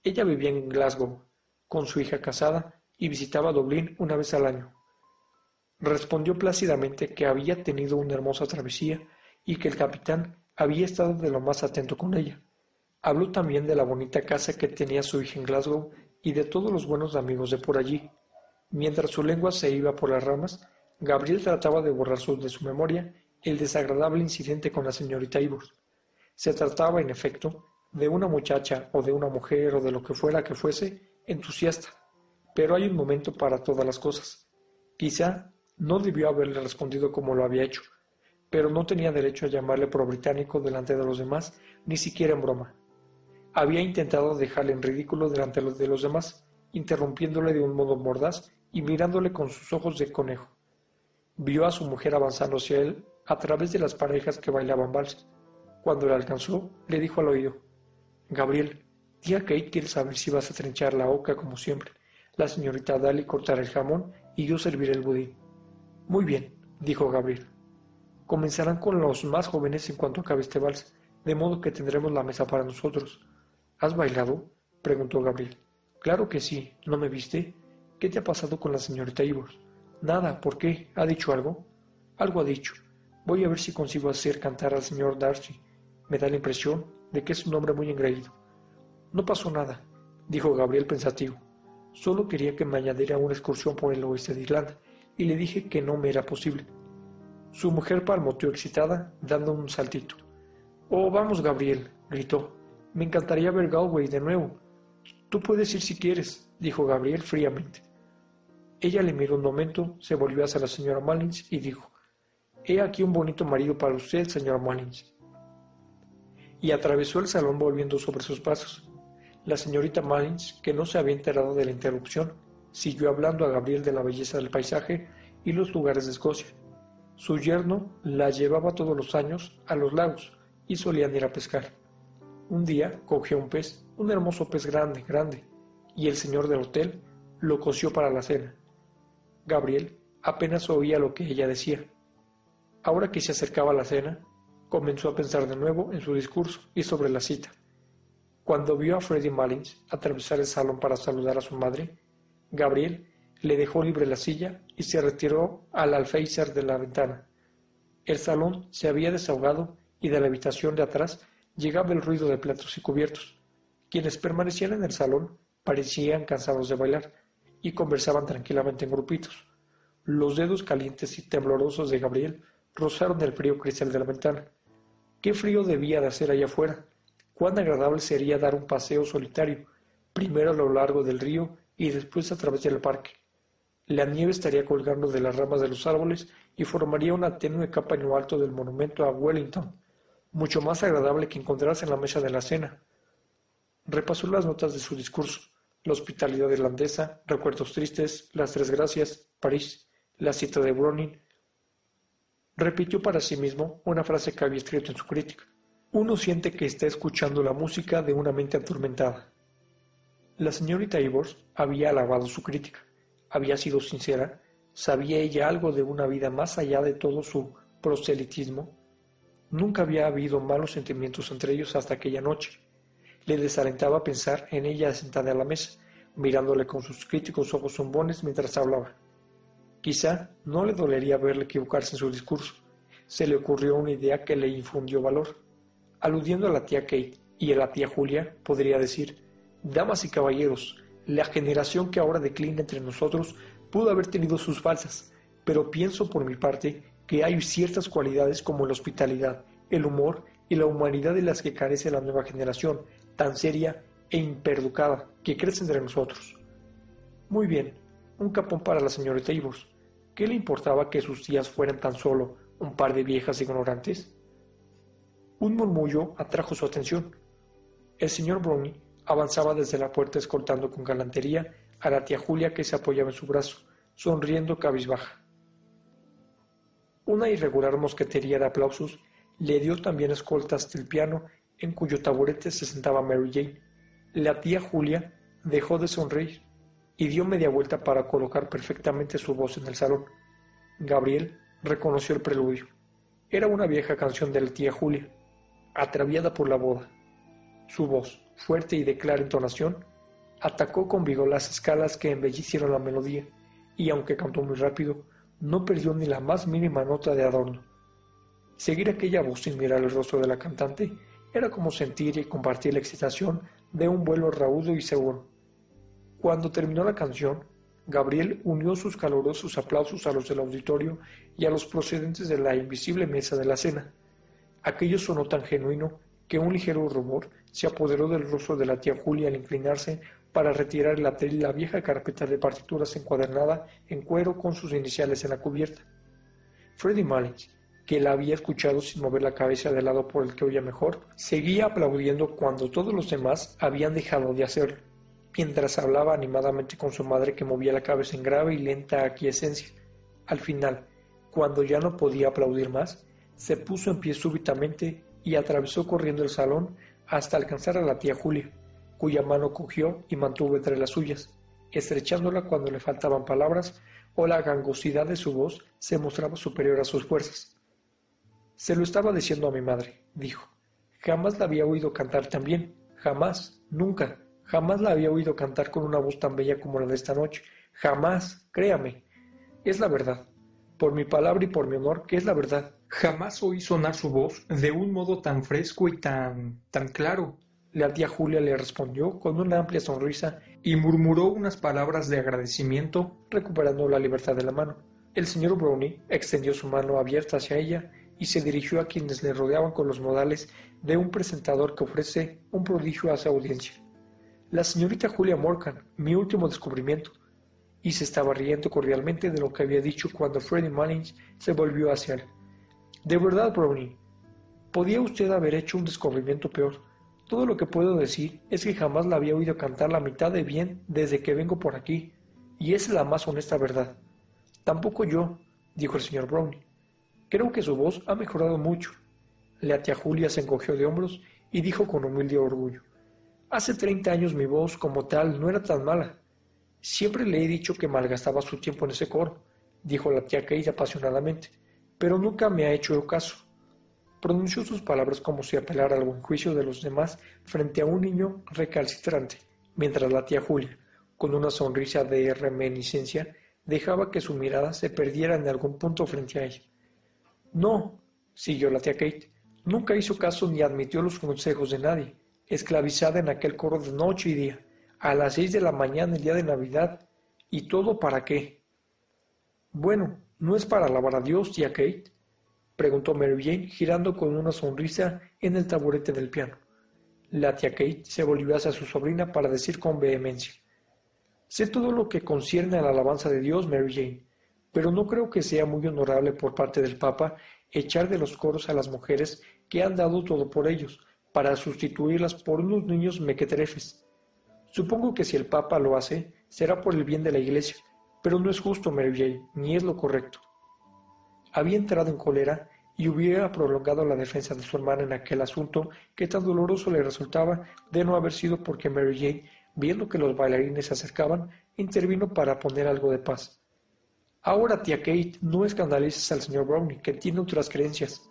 Speaker 1: Ella vivía en Glasgow, con su hija casada, y visitaba Dublín una vez al año. Respondió plácidamente que había tenido una hermosa travesía y que el capitán había estado de lo más atento con ella. Habló también de la bonita casa que tenía su hija en Glasgow y de todos los buenos amigos de por allí. Mientras su lengua se iba por las ramas, Gabriel trataba de borrar de su memoria el desagradable incidente con la señorita Ivors. Se trataba, en efecto, de una muchacha o de una mujer o de lo que fuera que fuese, entusiasta. Pero hay un momento para todas las cosas. Quizá no debió haberle respondido como lo había hecho, pero no tenía derecho a llamarle pro-británico delante de los demás, ni siquiera en broma. Había intentado dejarle en ridículo delante de los demás, interrumpiéndole de un modo mordaz y mirándole con sus ojos de conejo. Vio a su mujer avanzando hacia él a través de las parejas que bailaban vals. Cuando la alcanzó, le dijo al oído, Gabriel, tía Kate quiere saber si vas a trinchar la oca como siempre. La señorita Daly cortará el jamón y yo serviré el budín. Muy bien, dijo Gabriel. Comenzarán con los más jóvenes en cuanto acabe este vals, de modo que tendremos la mesa para nosotros. ¿Has bailado? preguntó Gabriel. Claro que sí, ¿no me viste? ¿Qué te ha pasado con la señorita Ivors? Nada, ¿por qué? ¿Ha dicho algo? Algo ha dicho. Voy a ver si consigo hacer cantar al señor Darcy. Me da la impresión de que es un hombre muy engreído. No pasó nada, dijo Gabriel pensativo. Solo quería que me añadiera una excursión por el oeste de Irlanda y le dije que no me era posible. Su mujer palmoteó excitada, dando un saltito. Oh, vamos, Gabriel, gritó. Me encantaría ver Galway de nuevo. Tú puedes ir si quieres, dijo Gabriel fríamente. Ella le miró un momento, se volvió hacia la señora Mullins y dijo, He aquí un bonito marido para usted, señora Mullins. Y atravesó el salón volviendo sobre sus pasos. La señorita Mullins, que no se había enterado de la interrupción, siguió hablando a Gabriel de la belleza del paisaje y los lugares de Escocia. Su yerno la llevaba todos los años a los lagos y solían ir a pescar. Un día cogió un pez, un hermoso pez grande, grande, y el señor del hotel lo coció para la cena. Gabriel apenas oía lo que ella decía. Ahora que se acercaba la cena, comenzó a pensar de nuevo en su discurso y sobre la cita. Cuando vio a Freddy Mullins atravesar el salón para saludar a su madre, Gabriel le dejó libre la silla y se retiró al alféizar de la ventana. El salón se había desahogado y de la habitación de atrás llegaba el ruido de platos y cubiertos. Quienes permanecían en el salón parecían cansados de bailar y conversaban tranquilamente en grupitos. Los dedos calientes y temblorosos de Gabriel rozaron el frío cristal de la ventana. ¿Qué frío debía de hacer allá afuera? Cuán agradable sería dar un paseo solitario, primero a lo largo del río y después a través del parque. La nieve estaría colgando de las ramas de los árboles y formaría una tenue capa en lo alto del monumento a Wellington, mucho más agradable que encontrarse en la mesa de la cena. Repasó las notas de su discurso, la hospitalidad irlandesa, recuerdos tristes, las tres gracias, París, la cita de Browning. Repitió para sí mismo una frase que había escrito en su crítica. Uno siente que está escuchando la música de una mente atormentada. La señorita Ivors había alabado su crítica, había sido sincera, sabía ella algo de una vida más allá de todo su proselitismo. Nunca había habido malos sentimientos entre ellos hasta aquella noche. Le desalentaba pensar en ella sentada a la mesa, mirándole con sus críticos ojos zumbones mientras hablaba. Quizá no le dolería verle equivocarse en su discurso. Se le ocurrió una idea que le infundió valor. Aludiendo a la tía Kate y a la tía Julia, podría decir, Damas y caballeros, la generación que ahora declina entre nosotros pudo haber tenido sus falsas, pero pienso por mi parte que hay ciertas cualidades como la hospitalidad, el humor y la humanidad de las que carece la nueva generación, tan seria e imperducada, que crece entre nosotros. Muy bien, un capón para la señorita Ivors. ¿Qué le importaba que sus tías fueran tan solo un par de viejas ignorantes? Un murmullo atrajo su atención. El señor Brownie avanzaba desde la puerta escoltando con galantería a la tía Julia que se apoyaba en su brazo, sonriendo cabizbaja. Una irregular mosquetería de aplausos le dio también escolta hasta el piano en cuyo taburete se sentaba Mary Jane. La tía Julia dejó de sonreír y dio media vuelta para colocar perfectamente su voz en el salón. Gabriel reconoció el preludio. Era una vieja canción de la tía Julia, atraviada por la boda. Su voz, fuerte y de clara entonación, atacó con vigor las escalas que embellecieron la melodía, y aunque cantó muy rápido, no perdió ni la más mínima nota de adorno. Seguir aquella voz sin mirar el rostro de la cantante era como sentir y compartir la excitación de un vuelo raudo y seguro. Cuando terminó la canción, Gabriel unió sus calurosos aplausos a los del auditorio y a los procedentes de la invisible mesa de la cena. Aquello sonó tan genuino que un ligero rumor se apoderó del rostro de la tía Julia al inclinarse para retirar la, la vieja carpeta de partituras encuadernada en cuero con sus iniciales en la cubierta. Freddy Mullins, que la había escuchado sin mover la cabeza del lado por el que oía mejor, seguía aplaudiendo cuando todos los demás habían dejado de hacerlo mientras hablaba animadamente con su madre que movía la cabeza en grave y lenta aquiescencia. Al final, cuando ya no podía aplaudir más, se puso en pie súbitamente y atravesó corriendo el salón hasta alcanzar a la tía Julia, cuya mano cogió y mantuvo entre las suyas, estrechándola cuando le faltaban palabras o la gangosidad de su voz se mostraba superior a sus fuerzas. Se lo estaba diciendo a mi madre, dijo. Jamás la había oído cantar tan bien, jamás, nunca. Jamás la había oído cantar con una voz tan bella como la de esta noche. Jamás, créame. Es la verdad. Por mi palabra y por mi honor, que es la verdad. Jamás oí sonar su voz de un modo tan fresco y tan... tan claro. La tía Julia le respondió con una amplia sonrisa y murmuró unas palabras de agradecimiento, recuperando la libertad de la mano. El señor Brownie extendió su mano abierta hacia ella y se dirigió a quienes le rodeaban con los modales de un presentador que ofrece un prodigio a su audiencia la señorita Julia Morgan, mi último descubrimiento, y se estaba riendo cordialmente de lo que había dicho cuando Freddie Mullins se volvió hacia él. De verdad, Brownie, podía usted haber hecho un descubrimiento peor. Todo lo que puedo decir es que jamás la había oído cantar la mitad de bien desde que vengo por aquí, y es la más honesta verdad. Tampoco yo, dijo el señor Brownie. Creo que su voz ha mejorado mucho. La tía Julia se encogió de hombros y dijo con humilde orgullo. Hace treinta años mi voz como tal no era tan mala. Siempre le he dicho que malgastaba su tiempo en ese coro, dijo la tía Kate apasionadamente, pero nunca me ha hecho caso. Pronunció sus palabras como si apelara al buen juicio de los demás frente a un niño recalcitrante, mientras la tía Julia, con una sonrisa de reminiscencia, dejaba que su mirada se perdiera en algún punto frente a ella. No, siguió la tía Kate, nunca hizo caso ni admitió los consejos de nadie esclavizada en aquel coro de noche y día, a las seis de la mañana el día de Navidad. ¿Y todo para qué? Bueno, ¿no es para alabar a Dios, tía Kate? preguntó Mary Jane, girando con una sonrisa en el taburete del piano. La tía Kate se volvió hacia su sobrina para decir con vehemencia Sé todo lo que concierne a la alabanza de Dios, Mary Jane, pero no creo que sea muy honorable por parte del Papa echar de los coros a las mujeres que han dado todo por ellos, para sustituirlas por unos niños mequetrefes. Supongo que si el Papa lo hace, será por el bien de la Iglesia, pero no es justo, Mary Jane, ni es lo correcto. Había entrado en cólera y hubiera prolongado la defensa de su hermana en aquel asunto que tan doloroso le resultaba de no haber sido porque Mary Jane, viendo que los bailarines se acercaban, intervino para poner algo de paz. Ahora, tía Kate, no escandalices al señor Brownie, que tiene otras creencias.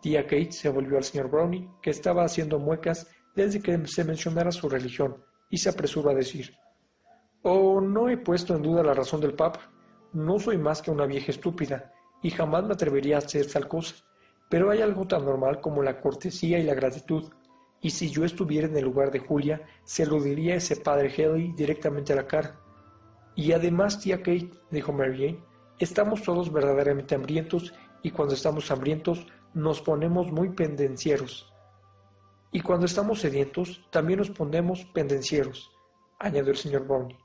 Speaker 1: Tía Kate se volvió al señor Brownie, que estaba haciendo muecas desde que se mencionara su religión, y se apresuró a decir, Oh, no he puesto en duda la razón del Papa. No soy más que una vieja estúpida, y jamás me atrevería a hacer tal cosa. Pero hay algo tan normal como la cortesía y la gratitud, y si yo estuviera en el lugar de Julia, se lo diría a ese padre Haley directamente a la cara. Y además, tía Kate, dijo Mary Jane, estamos todos verdaderamente hambrientos, y cuando estamos hambrientos nos ponemos muy pendencieros. Y cuando estamos sedientos, también nos ponemos pendencieros, añadió el señor Brownie.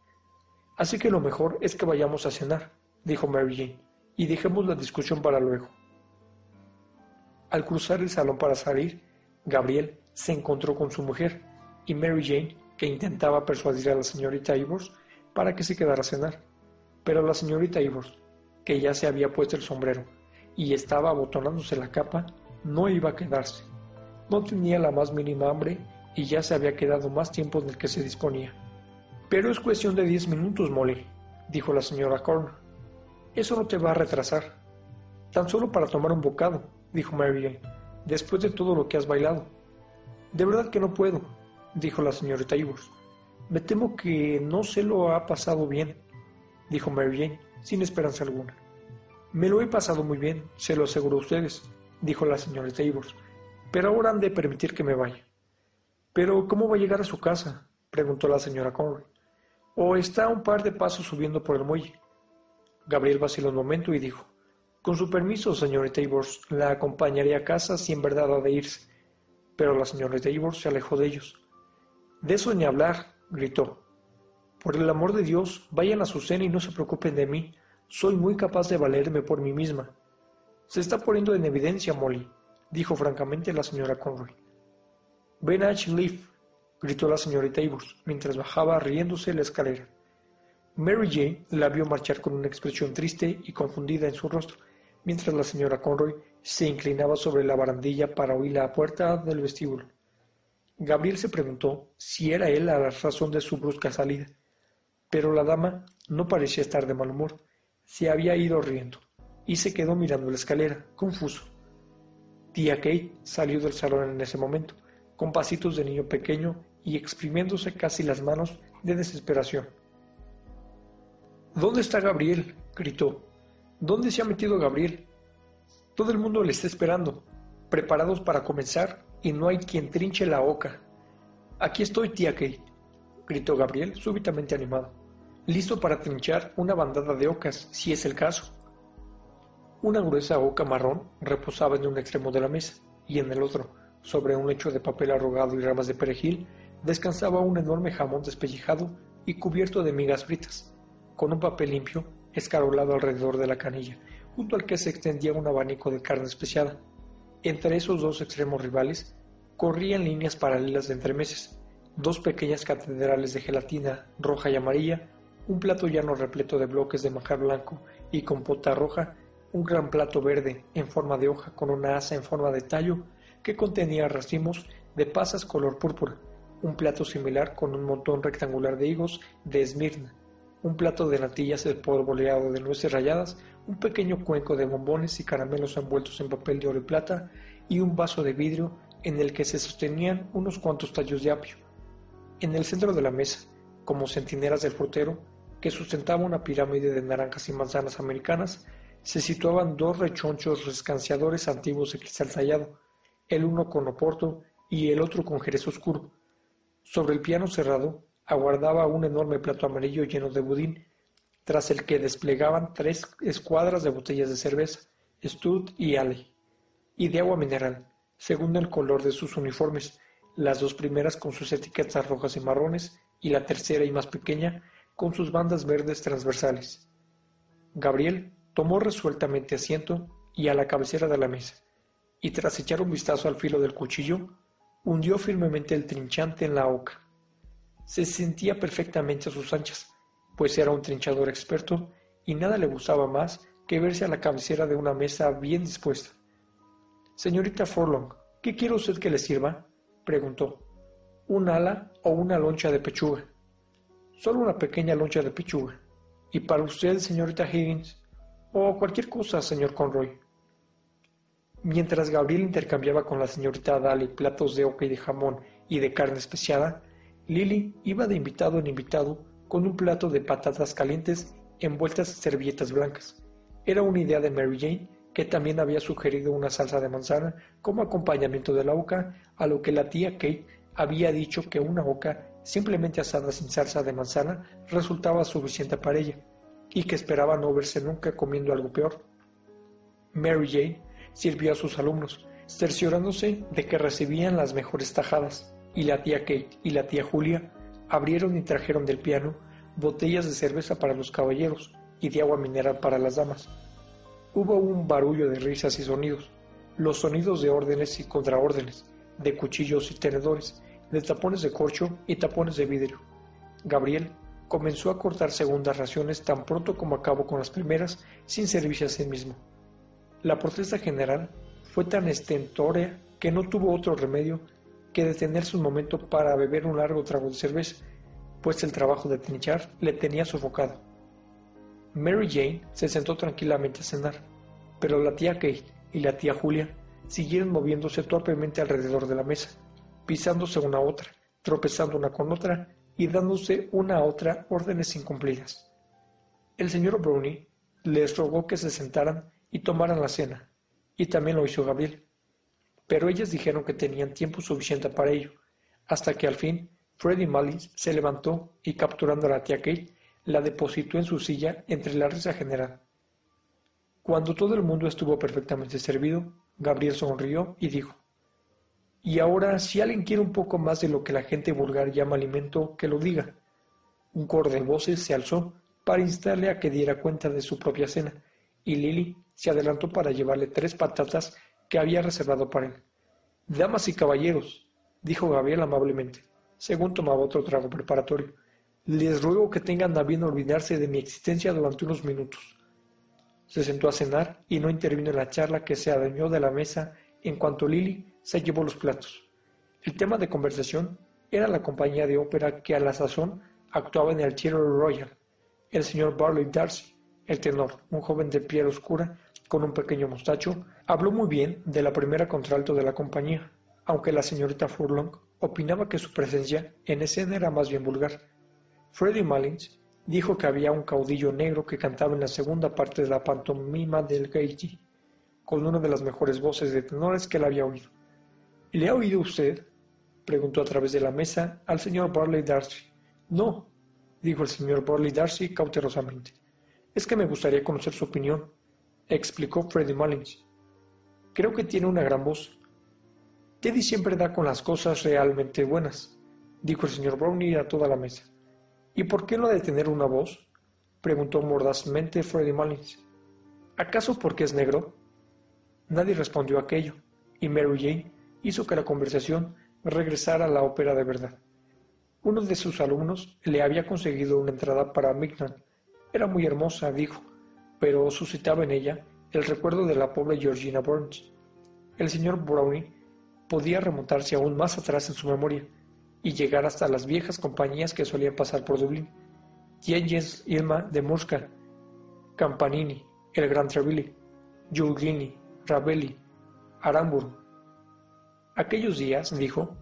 Speaker 1: Así que lo mejor es que vayamos a cenar, dijo Mary Jane, y dejemos la discusión para luego. Al cruzar el salón para salir, Gabriel se encontró con su mujer y Mary Jane, que intentaba persuadir a la señorita Ivors para que se quedara a cenar. Pero la señorita Ivors, que ya se había puesto el sombrero y estaba abotonándose la capa, no iba a quedarse. No tenía la más mínima hambre y ya se había quedado más tiempo del que se disponía. Pero es cuestión de diez minutos, Molly, dijo la señora Corn. Eso no te va a retrasar. Tan solo para tomar un bocado, dijo Mary después de todo lo que has bailado. De verdad que no puedo, dijo la señorita Ivors. Me temo que no se lo ha pasado bien, dijo Mary Jane, sin esperanza alguna. Me lo he pasado muy bien, se lo aseguro a ustedes, dijo la señorita Ivors, pero ahora han de permitir que me vaya. Pero, ¿cómo va a llegar a su casa? preguntó la señora Conroy o está un par de pasos subiendo por el muelle. Gabriel vaciló un momento y dijo, Con su permiso, señorita Ivors, la acompañaré a casa si en verdad ha de irse. Pero la señorita Ivors se alejó de ellos. De eso ni hablar, gritó. Por el amor de Dios, vayan a su cena y no se preocupen de mí. Soy muy capaz de valerme por mí misma. Se está poniendo en evidencia, Molly, dijo francamente la señora Conroy. Ven a Leaf, gritó la señorita Ivors mientras bajaba riéndose la escalera. Mary Jane la vio marchar con una expresión triste y confundida en su rostro, mientras la señora Conroy se inclinaba sobre la barandilla para oír la puerta del vestíbulo. Gabriel se preguntó si era él la razón de su brusca salida, pero la dama no parecía estar de mal humor, se había ido riendo, y se quedó mirando la escalera, confuso. Tía Kate salió del salón en ese momento, con pasitos de niño pequeño y exprimiéndose casi las manos de desesperación. ¿Dónde está Gabriel? gritó. ¿Dónde se ha metido Gabriel? Todo el mundo le está esperando, preparados para comenzar, y no hay quien trinche la oca. Aquí estoy, tía Kate, gritó Gabriel, súbitamente animado, listo para trinchar una bandada de ocas, si es el caso. Una gruesa oca marrón reposaba en un extremo de la mesa, y en el otro, sobre un lecho de papel arrugado y ramas de perejil, descansaba un enorme jamón despellejado y cubierto de migas fritas, con un papel limpio escarolado alrededor de la canilla, junto al que se extendía un abanico de carne especiada. Entre esos dos extremos rivales corrían líneas paralelas de entremeses, dos pequeñas catedrales de gelatina roja y amarilla, un plato llano repleto de bloques de manjar blanco y compota roja, un gran plato verde en forma de hoja con una asa en forma de tallo que contenía racimos de pasas color púrpura, un plato similar con un montón rectangular de higos de Esmirna, un plato de natillas de polvoreado de nueces ralladas, un pequeño cuenco de bombones y caramelos envueltos en papel de oro y plata, y un vaso de vidrio en el que se sostenían unos cuantos tallos de apio. En el centro de la mesa, como centinelas del frutero, que sustentaba una pirámide de naranjas y manzanas americanas, se situaban dos rechonchos rescanciadores antiguos de cristal tallado, el uno con oporto y el otro con jerez oscuro, sobre el piano cerrado aguardaba un enorme plato amarillo lleno de budín, tras el que desplegaban tres escuadras de botellas de cerveza, Stud y Ale, y de agua mineral, según el color de sus uniformes, las dos primeras con sus etiquetas rojas y marrones, y la tercera y más pequeña con sus bandas verdes transversales. Gabriel tomó resueltamente asiento y a la cabecera de la mesa, y tras echar un vistazo al filo del cuchillo, hundió firmemente el trinchante en la oca. Se sentía perfectamente a sus anchas, pues era un trinchador experto y nada le gustaba más que verse a la cabecera de una mesa bien dispuesta. Señorita Forlong, ¿qué quiere usted que le sirva? preguntó. ¿Un ala o una loncha de pechuga? Solo una pequeña loncha de pechuga. ¿Y para usted, señorita Higgins? O cualquier cosa, señor Conroy. Mientras Gabriel intercambiaba con la señorita Daly platos de oca y de jamón y de carne especiada, Lily iba de invitado en invitado con un plato de patatas calientes envueltas en servilletas blancas. Era una idea de Mary Jane, que también había sugerido una salsa de manzana como acompañamiento de la oca, a lo que la tía Kate había dicho que una oca simplemente asada sin salsa de manzana resultaba suficiente para ella, y que esperaba no verse nunca comiendo algo peor. Mary Jane sirvió a sus alumnos, cerciorándose de que recibían las mejores tajadas, y la tía Kate y la tía Julia abrieron y trajeron del piano botellas de cerveza para los caballeros y de agua mineral para las damas. Hubo un barullo de risas y sonidos, los sonidos de órdenes y contraórdenes, de cuchillos y tenedores, de tapones de corcho y tapones de vidrio. Gabriel comenzó a cortar segundas raciones tan pronto como acabó con las primeras, sin servirse a sí mismo. La protesta general fue tan estentórea que no tuvo otro remedio que detenerse un momento para beber un largo trago de cerveza, pues el trabajo de trinchar le tenía sofocado. Mary Jane se sentó tranquilamente a cenar, pero la tía Kate y la tía Julia siguieron moviéndose torpemente alrededor de la mesa, pisándose una a otra, tropezando una con otra y dándose una a otra órdenes incumplidas. El señor Brownie les rogó que se sentaran y tomaran la cena, y también lo hizo Gabriel. Pero ellas dijeron que tenían tiempo suficiente para ello, hasta que al fin Freddy Mullins se levantó y capturando a la tía Kate, la depositó en su silla entre la risa general. Cuando todo el mundo estuvo perfectamente servido, Gabriel sonrió y dijo, Y ahora, si alguien quiere un poco más de lo que la gente vulgar llama alimento, que lo diga. Un coro de voces se alzó para instarle a que diera cuenta de su propia cena, y Lily se adelantó para llevarle tres patatas que había reservado para él. Damas y caballeros, dijo Gabriel amablemente, según tomaba otro trago preparatorio, les ruego que tengan a bien olvidarse de mi existencia durante unos minutos. Se sentó a cenar y no intervino en la charla que se adueñó de la mesa en cuanto Lily se llevó los platos. El tema de conversación era la compañía de ópera que a la sazón actuaba en el Theatre Royal. El señor Barley Darcy, el tenor, un joven de piel oscura con un pequeño mostacho, habló muy bien de la primera contralto de la compañía, aunque la señorita Furlong opinaba que su presencia en escena era más bien vulgar. Freddie Mullins dijo que había un caudillo negro que cantaba en la segunda parte de la pantomima del Gaiety, con una de las mejores voces de tenores que él había oído. ¿Le ha oído usted? preguntó a través de la mesa al señor Barley Darcy. No, dijo el señor Barley Darcy cautelosamente. Es que me gustaría conocer su opinión, explicó Freddie Mullins. Creo que tiene una gran voz, Teddy siempre da con las cosas realmente buenas, dijo el señor Brownie a toda la mesa. ¿Y por qué no ha de tener una voz? preguntó mordazmente Freddy Mullins. ¿Acaso porque es negro? Nadie respondió aquello, y Mary Jane hizo que la conversación regresara a la ópera de verdad. Uno de sus alumnos le había conseguido una entrada para Mignon. Era muy hermosa, dijo, pero suscitaba en ella el recuerdo de la pobre Georgina Burns. El señor Brownie podía remontarse aún más atrás en su memoria y llegar hasta las viejas compañías que solían pasar por Dublín. James Ilma de Mosca, Campanini, el Gran Trevilli, Giulini, Ravelli, Aramburu. Aquellos días, dijo,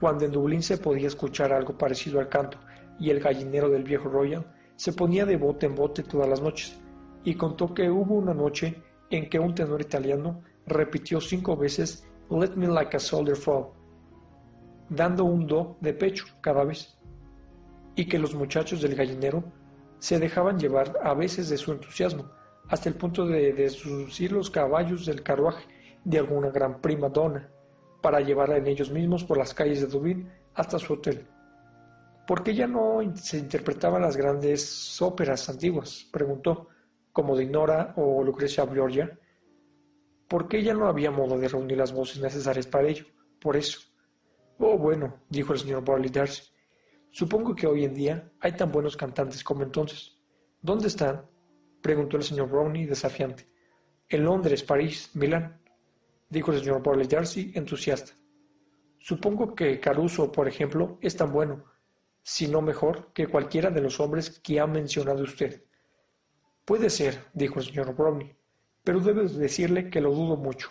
Speaker 1: cuando en Dublín se podía escuchar algo parecido al canto y el gallinero del viejo Royal se ponía de bote en bote todas las noches, y contó que hubo una noche en que un tenor italiano repitió cinco veces Let me like a soldier fall, dando un do de pecho cada vez, y que los muchachos del gallinero se dejaban llevar a veces de su entusiasmo, hasta el punto de desucir los caballos del carruaje de alguna gran prima donna, para llevarla en ellos mismos por las calles de Dublín hasta su hotel. ¿Por qué ya no se interpretaban las grandes óperas antiguas? preguntó, como Dinora o Lucrecia Borgia, porque ya no había modo de reunir las voces necesarias para ello. Por eso. Oh, bueno, dijo el señor Barley Darcy. Supongo que hoy en día hay tan buenos cantantes como entonces. ¿Dónde están? preguntó el señor Brownie desafiante. En Londres, París, Milán, dijo el señor Darcy entusiasta. Supongo que Caruso, por ejemplo, es tan bueno, si no mejor, que cualquiera de los hombres que ha mencionado usted. Puede ser, dijo el señor Brownie pero debes decirle que lo dudo mucho.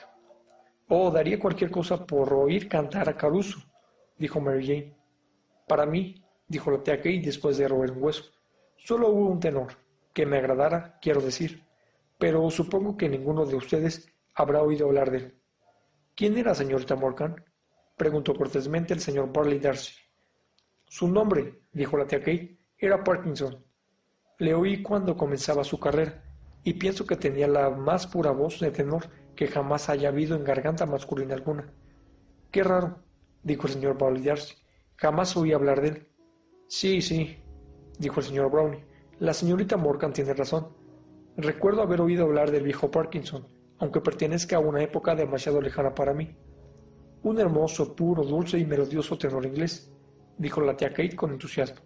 Speaker 1: Oh, daría cualquier cosa por oír cantar a Caruso, dijo Mary Jane. Para mí, dijo la tía después de roer un hueso, Solo hubo un tenor, que me agradara, quiero decir, pero supongo que ninguno de ustedes habrá oído hablar de él. ¿Quién era, señorita Morgan? preguntó cortésmente el señor Barley Darcy. Su nombre, dijo la tía Kate, era Parkinson. Le oí cuando comenzaba su carrera, y pienso que tenía la más pura voz de tenor que jamás haya habido en garganta masculina alguna. Qué raro, dijo el señor Barley Darcy. Jamás oí hablar de él. Sí, sí, dijo el señor Brownie. La señorita Morgan tiene razón. Recuerdo haber oído hablar del viejo Parkinson, aunque pertenezca a una época demasiado lejana para mí. Un hermoso, puro, dulce y melodioso tenor inglés, dijo la tía Kate con entusiasmo.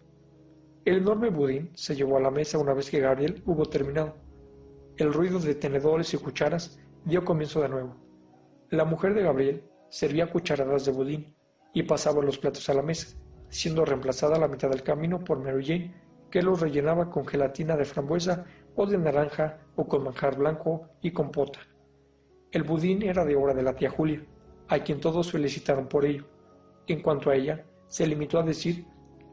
Speaker 1: El enorme budín se llevó a la mesa una vez que Gabriel hubo terminado. El ruido de tenedores y cucharas dio comienzo de nuevo. La mujer de Gabriel servía cucharadas de budín y pasaba los platos a la mesa, siendo reemplazada a la mitad del camino por Mary Jane, que los rellenaba con gelatina de frambuesa o de naranja o con manjar blanco y compota. El budín era de obra de la tía Julia, a quien todos felicitaron por ello. En cuanto a ella, se limitó a decir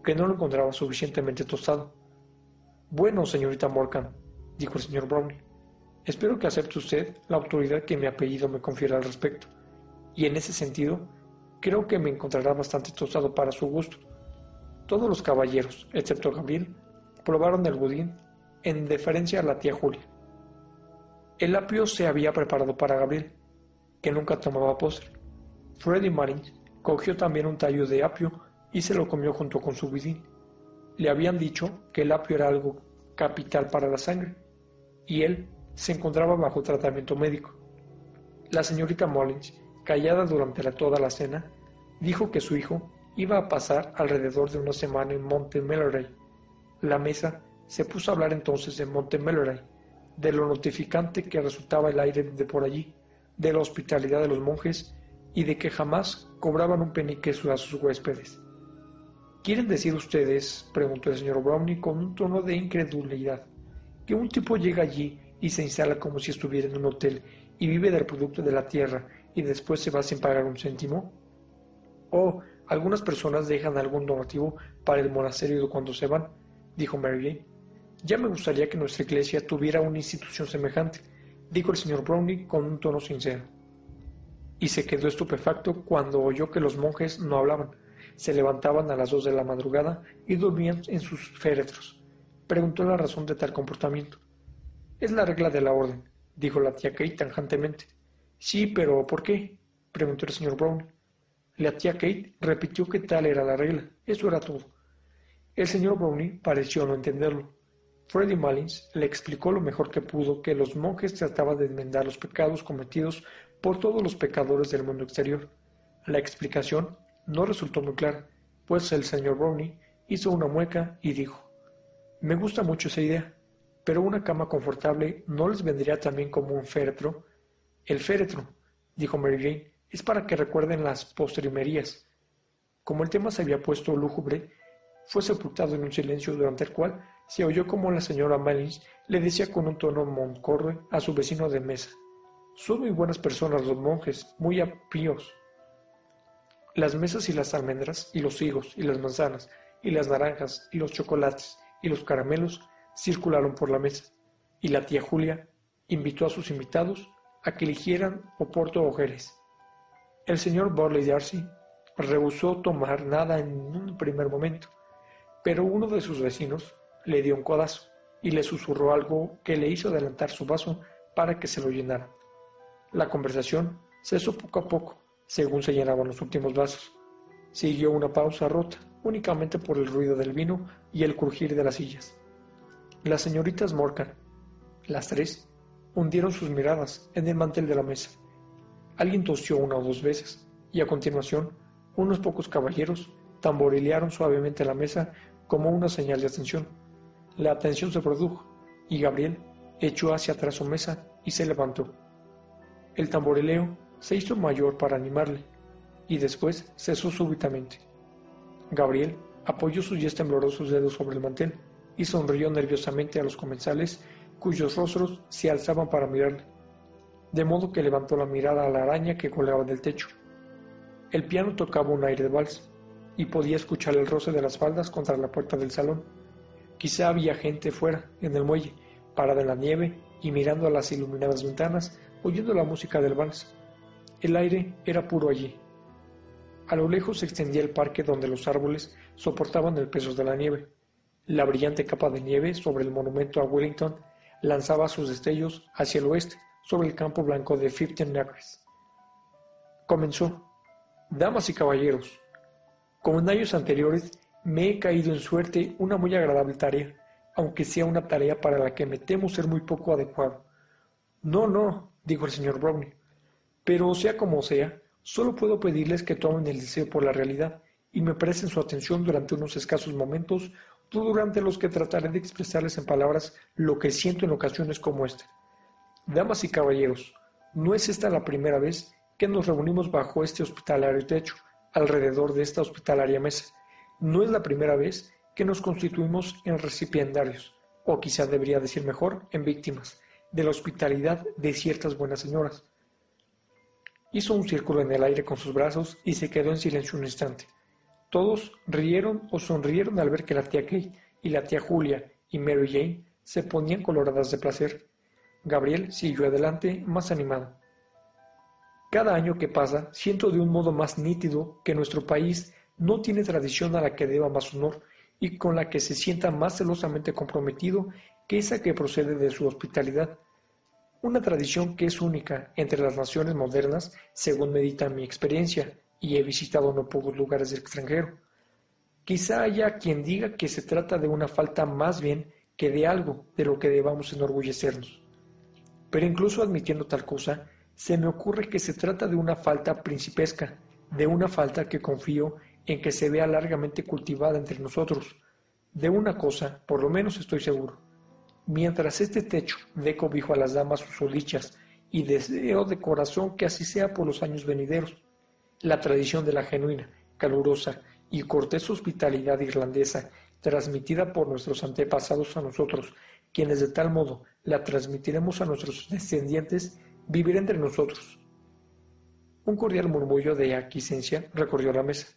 Speaker 1: que no lo encontraba suficientemente tostado. Bueno, señorita Morgan, dijo el señor Brownie, espero que acepte usted la autoridad que mi apellido me confiere al respecto, y en ese sentido, creo que me encontrará bastante tostado para su gusto. Todos los caballeros, excepto Gabriel, probaron el budín en deferencia a la tía Julia. El apio se había preparado para Gabriel, que nunca tomaba postre. Freddy Marins cogió también un tallo de apio y se lo comió junto con su budín. Le habían dicho que el apio era algo capital para la sangre, y él se encontraba bajo tratamiento médico. La señorita Mullins, callada durante toda la cena, dijo que su hijo iba a pasar alrededor de una semana en Monte Melleray. La mesa se puso a hablar entonces de Monte Melleray, de lo notificante que resultaba el aire de por allí, de la hospitalidad de los monjes y de que jamás cobraban un penique a sus huéspedes. ¿Quieren decir ustedes, preguntó el señor Brownie con un tono de incredulidad, que un tipo llega allí y se instala como si estuviera en un hotel y vive del producto de la tierra y después se va sin pagar un céntimo? Oh, algunas personas dejan algún donativo para el monasterio cuando se van, dijo Mary Jane. Ya me gustaría que nuestra iglesia tuviera una institución semejante, dijo el señor Brownie con un tono sincero. Y se quedó estupefacto cuando oyó que los monjes no hablaban, se levantaban a las dos de la madrugada y dormían en sus féretros. Preguntó la razón de tal comportamiento. Es la regla de la orden, dijo la tía Kate tangentemente. Sí, pero ¿por qué? preguntó el señor Brown. La tía Kate repitió que tal era la regla. Eso era todo. El señor Brownie pareció no entenderlo. Freddy Mullins le explicó lo mejor que pudo que los monjes trataban de enmendar los pecados cometidos por todos los pecadores del mundo exterior. La explicación no resultó muy clara, pues el señor Brownie hizo una mueca y dijo, Me gusta mucho esa idea, pero una cama confortable no les vendría también como un féretro. El féretro, dijo Mary Jane, es para que recuerden las postrimerías. Como el tema se había puesto lúgubre, fue sepultado en un silencio durante el cual se oyó como la señora Malins le decía con un tono moncorre a su vecino de mesa. Son muy buenas personas los monjes, muy apíos. Las mesas y las almendras, y los higos, y las manzanas, y las naranjas, y los chocolates, y los caramelos circularon por la mesa, y la tía Julia invitó a sus invitados a que eligieran Oporto o Jerez. El señor Burley Darcy rehusó tomar nada en un primer momento, pero uno de sus vecinos le dio un codazo y le susurró algo que le hizo adelantar su vaso para que se lo llenara. La conversación cesó poco a poco según se llenaban los últimos vasos. Siguió una pausa rota, únicamente por el ruido del vino y el crujir de las sillas. Las señoritas Morgan, las tres, hundieron sus miradas en el mantel de la mesa. Alguien tosió una o dos veces, y a continuación, unos pocos caballeros tamborilearon suavemente la mesa como una señal de atención. La atención se produjo, y Gabriel echó hacia atrás su mesa y se levantó. El tamborileo se hizo mayor para animarle, y después cesó súbitamente. Gabriel apoyó sus diez temblorosos dedos sobre el mantel y sonrió nerviosamente a los comensales cuyos rostros se alzaban para mirarle, de modo que levantó la mirada a la araña que colgaba del techo. El piano tocaba un aire de vals, y podía escuchar el roce de las faldas contra la puerta del salón. Quizá había gente fuera, en el muelle, parada en la nieve y mirando a las iluminadas ventanas, oyendo la música del vals. El aire era puro allí. A lo lejos se extendía el parque donde los árboles soportaban el peso de la nieve. La brillante capa de nieve sobre el monumento a Wellington lanzaba sus destellos hacia el oeste sobre el campo blanco de Fifteen Acres. Comenzó. Damas y caballeros, como en años anteriores, me he caído en suerte una muy agradable tarea, aunque sea una tarea para la que me temo ser muy poco adecuado. No, no, dijo el señor Brownie, pero sea como sea, solo puedo pedirles que tomen el deseo por la realidad y me presten su atención durante unos escasos momentos durante los que trataré de expresarles en palabras lo que siento en ocasiones como esta. Damas y caballeros, no es esta la primera vez que nos reunimos bajo este hospitalario techo, alrededor de esta hospitalaria mesa. No es la primera vez que nos constituimos en recipiendarios, o quizá debería decir mejor, en víctimas, de la hospitalidad de ciertas buenas señoras. Hizo un círculo en el aire con sus brazos y se quedó en silencio un instante. Todos rieron o sonrieron al ver que la tía Kay y la tía Julia y Mary Jane se ponían coloradas de placer. Gabriel siguió adelante más animado. Cada año que pasa siento de un modo más nítido que nuestro país no tiene tradición a la que deba más honor y con la que se sienta más celosamente comprometido que esa que procede de su hospitalidad. Una tradición que es única entre las naciones modernas, según medita mi experiencia, y he visitado no pocos lugares del extranjero. Quizá haya quien diga que se trata de una falta más bien que de algo de lo que debamos enorgullecernos. Pero incluso admitiendo tal cosa, se me ocurre que se trata de una falta principesca, de una falta que confío en que se vea largamente cultivada entre nosotros. De una cosa, por lo menos estoy seguro. Mientras este techo dé cobijo a las damas susodichas y deseo de corazón que así sea por los años venideros, la tradición de la genuina, calurosa y cortés hospitalidad irlandesa, transmitida por nuestros antepasados a nosotros, quienes de tal modo la transmitiremos a nuestros descendientes, vivirá entre nosotros. Un cordial murmullo de aquiescencia recorrió la mesa.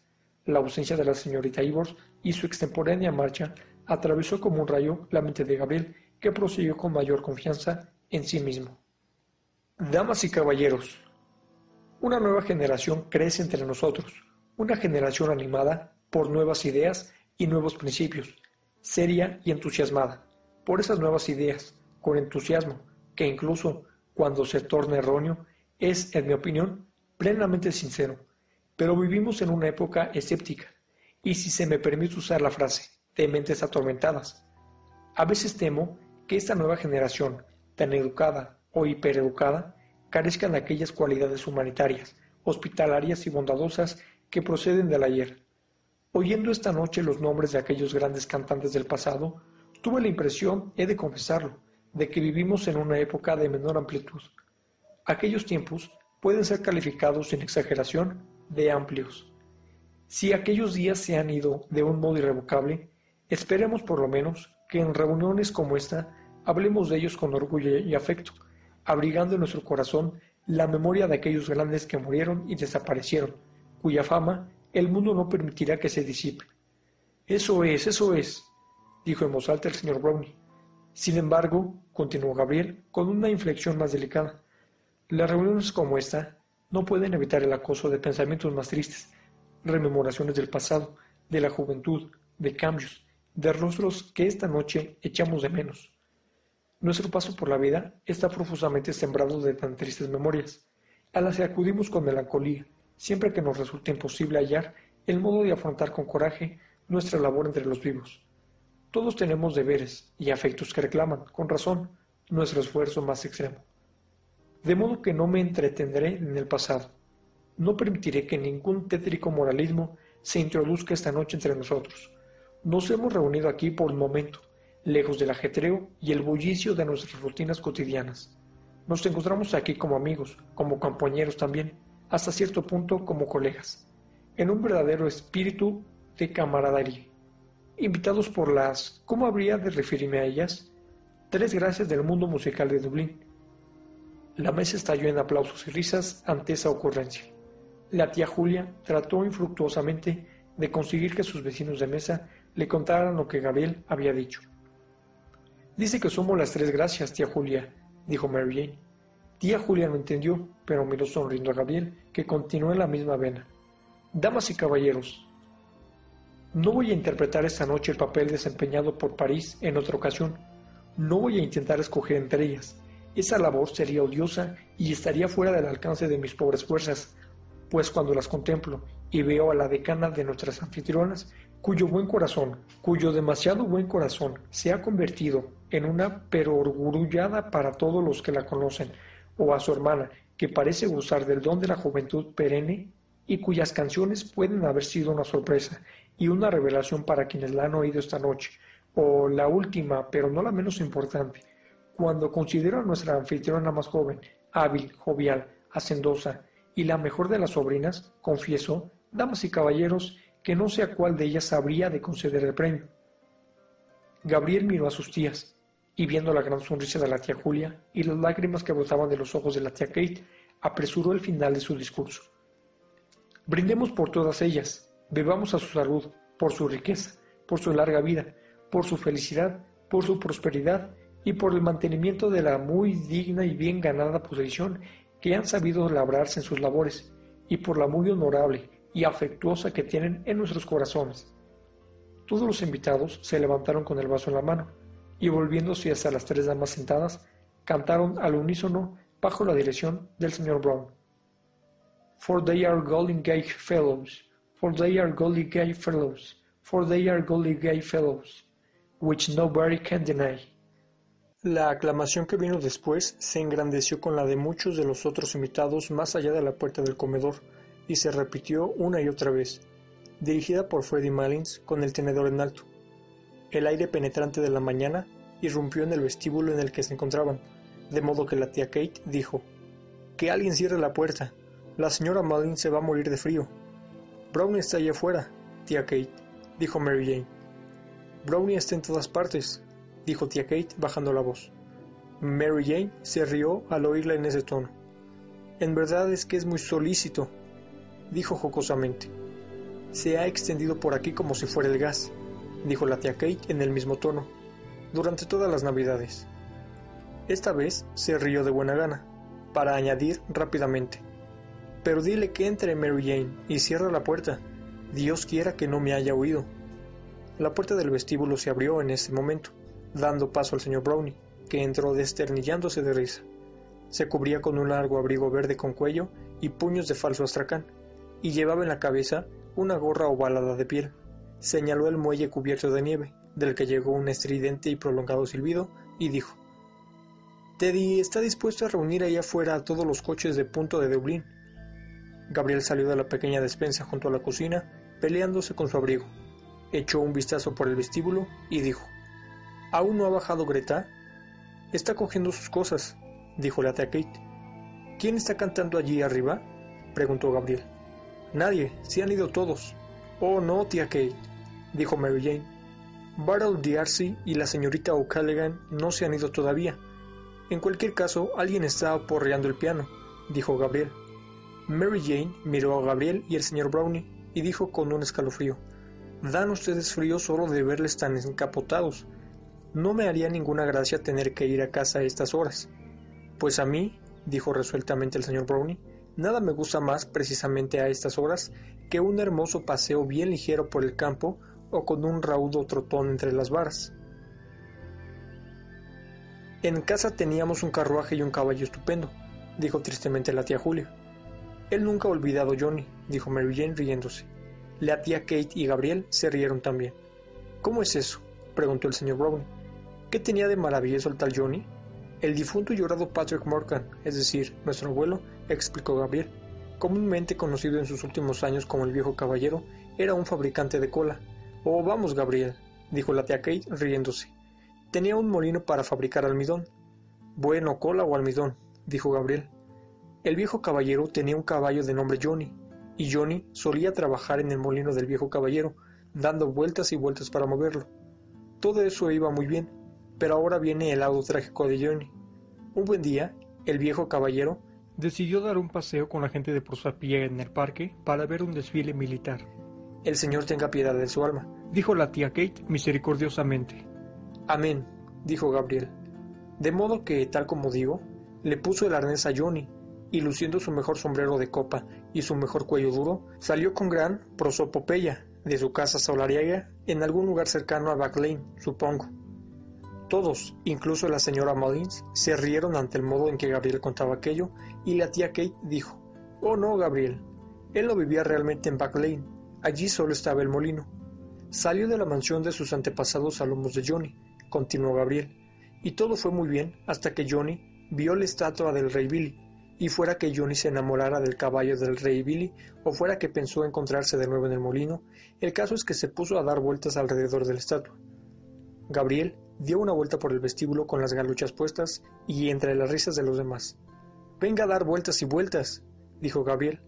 Speaker 1: La ausencia de la señorita Ivors y su extemporánea marcha atravesó como un rayo la mente de Gabriel, que prosiguió con mayor confianza en sí mismo. Damas y caballeros, una nueva generación crece entre nosotros, una generación animada por nuevas ideas y nuevos principios, seria y entusiasmada por esas nuevas ideas, con entusiasmo, que incluso cuando se torna erróneo, es, en mi opinión, plenamente sincero. Pero vivimos en una época escéptica, y si se me permite usar la frase, de mentes atormentadas. A veces temo que esta nueva generación, tan educada o hipereducada, carezcan de aquellas cualidades humanitarias, hospitalarias y bondadosas que proceden del ayer. Oyendo esta noche los nombres de aquellos grandes cantantes del pasado, tuve la impresión, he de confesarlo, de que vivimos en una época de menor amplitud. Aquellos tiempos pueden ser calificados sin exageración de amplios. Si aquellos días se han ido de un modo irrevocable, esperemos por lo menos que en reuniones como esta hablemos de ellos con orgullo y afecto, abrigando en nuestro corazón la memoria de aquellos grandes que murieron y desaparecieron, cuya fama el mundo no permitirá que se disipe. Eso es, eso es, dijo en voz alta el señor Brownie. Sin embargo, continuó Gabriel con una inflexión más delicada, las reuniones como esta no pueden evitar el acoso de pensamientos más tristes, rememoraciones del pasado, de la juventud, de cambios, de rostros que esta noche echamos de menos. Nuestro paso por la vida está profusamente sembrado de tan tristes memorias, a las que acudimos con melancolía, siempre que nos resulta imposible hallar el modo de afrontar con coraje nuestra labor entre los vivos. Todos tenemos deberes y afectos que reclaman, con razón, nuestro esfuerzo más extremo. De modo que no me entretendré en el pasado. No permitiré que ningún tétrico moralismo se introduzca esta noche entre nosotros. Nos hemos reunido aquí por un momento, lejos del ajetreo y el bullicio de nuestras rutinas cotidianas. Nos encontramos aquí como amigos, como compañeros también, hasta cierto punto como colegas, en un verdadero espíritu de camaradería. Invitados por las, ¿cómo habría de referirme a ellas? Tres gracias del mundo musical de Dublín. La mesa estalló en aplausos y risas ante esa ocurrencia. La tía Julia trató infructuosamente de conseguir que sus vecinos de mesa le contaran lo que Gabriel había dicho. Dice que somos las tres gracias, tía Julia, dijo Mary Jane. Tía Julia no entendió, pero miró sonriendo a Gabriel, que continuó en la misma vena. Damas y caballeros, no voy a interpretar esta noche el papel desempeñado por París en otra ocasión. No voy a intentar escoger entre ellas. Esa labor sería odiosa y estaría fuera del alcance de mis pobres fuerzas, pues cuando las contemplo y veo a la decana de nuestras anfitrionas, cuyo buen corazón, cuyo demasiado buen corazón se ha convertido en una perorgullada para todos los que la conocen, o a su hermana, que parece gozar del don de la juventud perenne y cuyas canciones pueden haber sido una sorpresa y una revelación para quienes la han oído esta noche, o la última, pero no la menos importante, cuando considero a nuestra anfitriona más joven, hábil, jovial, hacendosa y la mejor de las sobrinas, confieso, damas y caballeros, que no sé a cuál de ellas habría de conceder el premio. Gabriel miró a sus tías, y viendo la gran sonrisa de la tía Julia y las lágrimas que brotaban de los ojos de la tía Kate, apresuró el final de su discurso. Brindemos por todas ellas, bebamos a su salud, por su riqueza, por su larga vida, por su felicidad, por su prosperidad y por el mantenimiento de la muy digna y bien ganada posición que han sabido labrarse en sus labores, y por la muy honorable y afectuosa que tienen en nuestros corazones. Todos los invitados se levantaron con el vaso en la mano, y volviéndose hasta las tres damas sentadas, cantaron al unísono bajo la dirección del señor Brown. For they are golden gay fellows, for they are golden gay fellows, for they are golden gay fellows, which nobody can deny. La aclamación que vino después se engrandeció con la de muchos de los otros invitados más allá de la puerta del comedor y se repitió una y otra vez, dirigida por Freddie Malins con el tenedor en alto. El aire penetrante de la mañana irrumpió en el vestíbulo en el que se encontraban, de modo que la tía Kate dijo, Que alguien cierre la puerta. La señora Malin se va a morir de frío. Brownie está allá afuera, tía Kate, dijo Mary Jane. Brownie está en todas partes, dijo tía Kate bajando la voz. Mary Jane se rió al oírla en ese tono. En verdad es que es muy solícito, dijo jocosamente. Se ha extendido por aquí como si fuera el gas dijo la tía Kate en el mismo tono, durante todas las navidades. Esta vez se rió de buena gana, para añadir rápidamente, pero dile que entre Mary Jane y cierra la puerta. Dios quiera que no me haya oído. La puerta del vestíbulo se abrió en ese momento, dando paso al señor Brownie, que entró desternillándose de risa. Se cubría con un largo abrigo verde con cuello y puños de falso astracán, y llevaba en la cabeza una gorra ovalada de piel. Señaló el muelle cubierto de nieve, del que llegó un estridente y prolongado silbido, y dijo Teddy está dispuesto a reunir ahí afuera a todos los coches de punto de Dublín. Gabriel salió de la pequeña despensa junto a la cocina, peleándose con su abrigo. Echó un vistazo por el vestíbulo y dijo ¿Aún no ha bajado Greta? Está cogiendo sus cosas, dijo la tía Kate. ¿Quién está cantando allí arriba? preguntó Gabriel. Nadie, se han ido todos. Oh, no, tía Kate, dijo Mary Jane. Barrel D'Arcy y la señorita O'Callaghan no se han ido todavía. En cualquier caso, alguien está aporreando el piano, dijo Gabriel. Mary Jane miró a Gabriel y el señor Brownie y dijo con un escalofrío: Dan ustedes frío solo de verles tan encapotados. No me haría ninguna gracia tener que ir a casa a estas horas. Pues a mí, dijo resueltamente el señor Brownie, nada me gusta más precisamente a estas horas que un hermoso paseo bien ligero por el campo o con un raudo trotón entre las varas. En casa teníamos un carruaje y un caballo estupendo, dijo tristemente la tía Julia. Él nunca ha olvidado Johnny, dijo Mary Jane riéndose. La tía Kate y Gabriel se rieron también. ¿Cómo es eso? preguntó el señor Brown. ¿Qué tenía de maravilloso el tal Johnny? El difunto y llorado Patrick Morgan, es decir, nuestro abuelo, explicó Gabriel comúnmente conocido en sus últimos años como el viejo caballero, era un fabricante de cola. Oh, vamos, Gabriel, dijo la tía Kate riéndose. Tenía un molino para fabricar almidón. Bueno, cola o almidón, dijo Gabriel. El viejo caballero tenía un caballo de nombre Johnny, y Johnny solía trabajar en el molino del viejo caballero, dando vueltas y vueltas para moverlo. Todo eso iba muy bien, pero ahora viene el lado trágico de Johnny. Un buen día, el viejo caballero decidió dar un paseo con la gente de Prosapia en el parque para ver un desfile militar. El Señor tenga piedad de su alma, dijo la tía Kate misericordiosamente. Amén, dijo Gabriel. De modo que, tal como digo, le puso el arnés a Johnny, y luciendo su mejor sombrero de copa y su mejor cuello duro, salió con gran prosopopeya de su casa solariega en algún lugar cercano a Back Lane, supongo. Todos, incluso la señora Mullins, se rieron ante el modo en que Gabriel contaba aquello, y la tía Kate dijo, Oh no, Gabriel, él no vivía realmente en Back Lane, allí solo estaba el molino. Salió de la mansión de sus antepasados a lomos de Johnny, continuó Gabriel, y todo fue muy bien hasta que Johnny vio la estatua del rey Billy, y fuera que Johnny se enamorara del caballo del rey Billy, o fuera que pensó encontrarse de nuevo en el molino, el caso es que se puso a dar vueltas alrededor de la estatua. Gabriel dio una vuelta por el vestíbulo con las galuchas puestas y entre las risas de los demás. Venga a dar vueltas y vueltas, dijo Gabriel,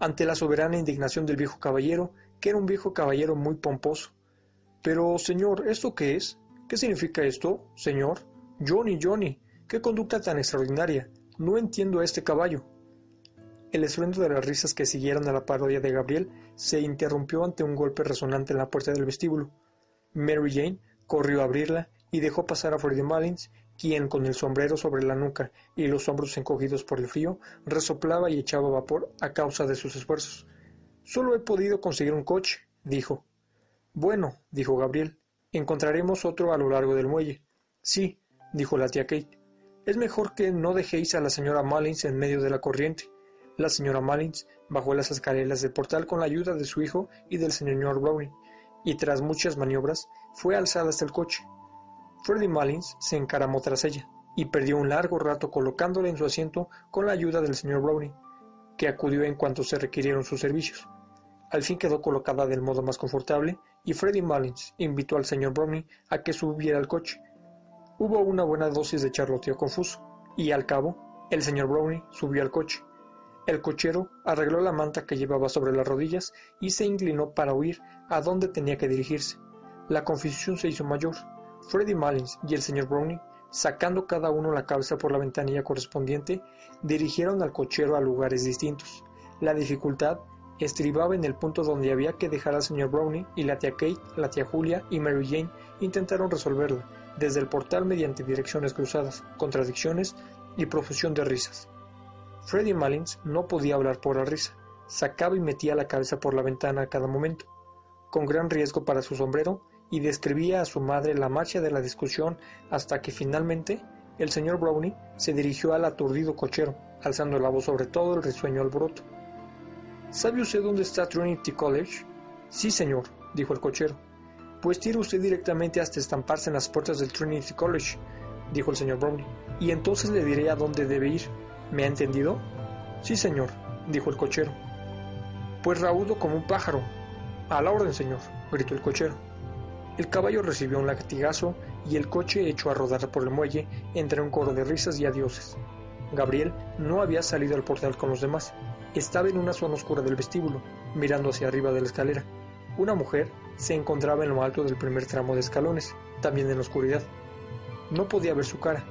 Speaker 1: ante la soberana indignación del viejo caballero, que era un viejo caballero muy pomposo. Pero, señor, ¿esto qué es? ¿Qué significa esto, señor? Johnny, Johnny, qué conducta tan extraordinaria. No entiendo a este caballo. El estruendo de las risas que siguieron a la parodia de Gabriel se interrumpió ante un golpe resonante en la puerta del vestíbulo. Mary Jane corrió a abrirla y dejó pasar a Freddy Mullins, quien, con el sombrero sobre la nuca y los hombros encogidos por el frío, resoplaba y echaba vapor a causa de sus esfuerzos. Solo he podido conseguir un coche, dijo. Bueno, dijo Gabriel, encontraremos otro a lo largo del muelle. Sí, dijo la tía Kate. Es mejor que no dejéis a la señora Mullins en medio de la corriente. La señora Mullins bajó las escaleras del portal con la ayuda de su hijo y del señor Browning, y tras muchas maniobras fue alzada hasta el coche. Freddy Mullins se encaramó tras ella y perdió un largo rato colocándola en su asiento con la ayuda del señor Browning, que acudió en cuanto se requirieron sus servicios. Al fin quedó colocada del modo más confortable y Freddy Mullins invitó al señor Browning a que subiera al coche. Hubo una buena dosis de charloteo confuso y al cabo el señor Browning subió al coche. El cochero arregló la manta que llevaba sobre las rodillas y se inclinó para huir a donde tenía que dirigirse. La confusión se hizo mayor Freddy Mullins y el señor Browning, sacando cada uno la cabeza por la ventanilla correspondiente, dirigieron al cochero a lugares distintos. La dificultad estribaba en el punto donde había que dejar al señor Browning y la tía Kate, la tía Julia y Mary Jane intentaron resolverla desde el portal mediante direcciones cruzadas, contradicciones y profusión de risas. Freddy Mullins no podía hablar por la risa, sacaba y metía la cabeza por la ventana a cada momento. Con gran riesgo para su sombrero, y describía a su madre la marcha de la discusión hasta que finalmente el señor Brownie se dirigió al aturdido cochero, alzando la voz sobre todo el risueño alboroto. ¿Sabe usted dónde está Trinity College? Sí, señor, dijo el cochero. Pues tire usted directamente hasta estamparse en las puertas del Trinity College, dijo el señor Brownie, y entonces le diré a dónde debe ir. ¿Me ha entendido? Sí, señor, dijo el cochero. Pues raudo como un pájaro. A la orden, señor, gritó el cochero. El caballo recibió un latigazo y el coche echó a rodar por el muelle entre un coro de risas y adioses. Gabriel no había salido al portal con los demás. Estaba en una zona oscura del vestíbulo, mirando hacia arriba de la escalera. Una mujer se encontraba en lo alto del primer tramo de escalones, también en la oscuridad. No podía ver su cara,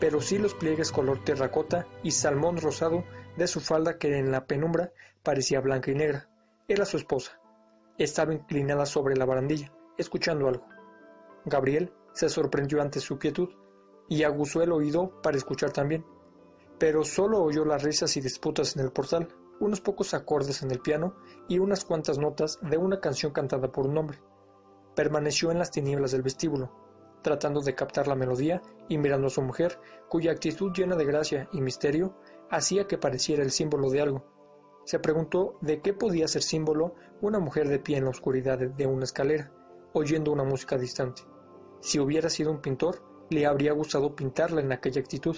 Speaker 1: pero sí los pliegues color terracota y salmón rosado de su falda que en la penumbra parecía blanca y negra. Era su esposa. Estaba inclinada sobre la barandilla escuchando algo. Gabriel se sorprendió ante su quietud y aguzó el oído para escuchar también, pero solo oyó las risas y disputas en el portal, unos pocos acordes en el piano y unas cuantas notas de una canción cantada por un hombre. Permaneció en las tinieblas del vestíbulo, tratando de captar la melodía y mirando a su mujer, cuya actitud llena de gracia y misterio hacía que pareciera el símbolo de algo. Se preguntó de qué podía ser símbolo una mujer de pie en la oscuridad de una escalera, oyendo una música distante. Si hubiera sido un pintor, le habría gustado pintarla en aquella actitud.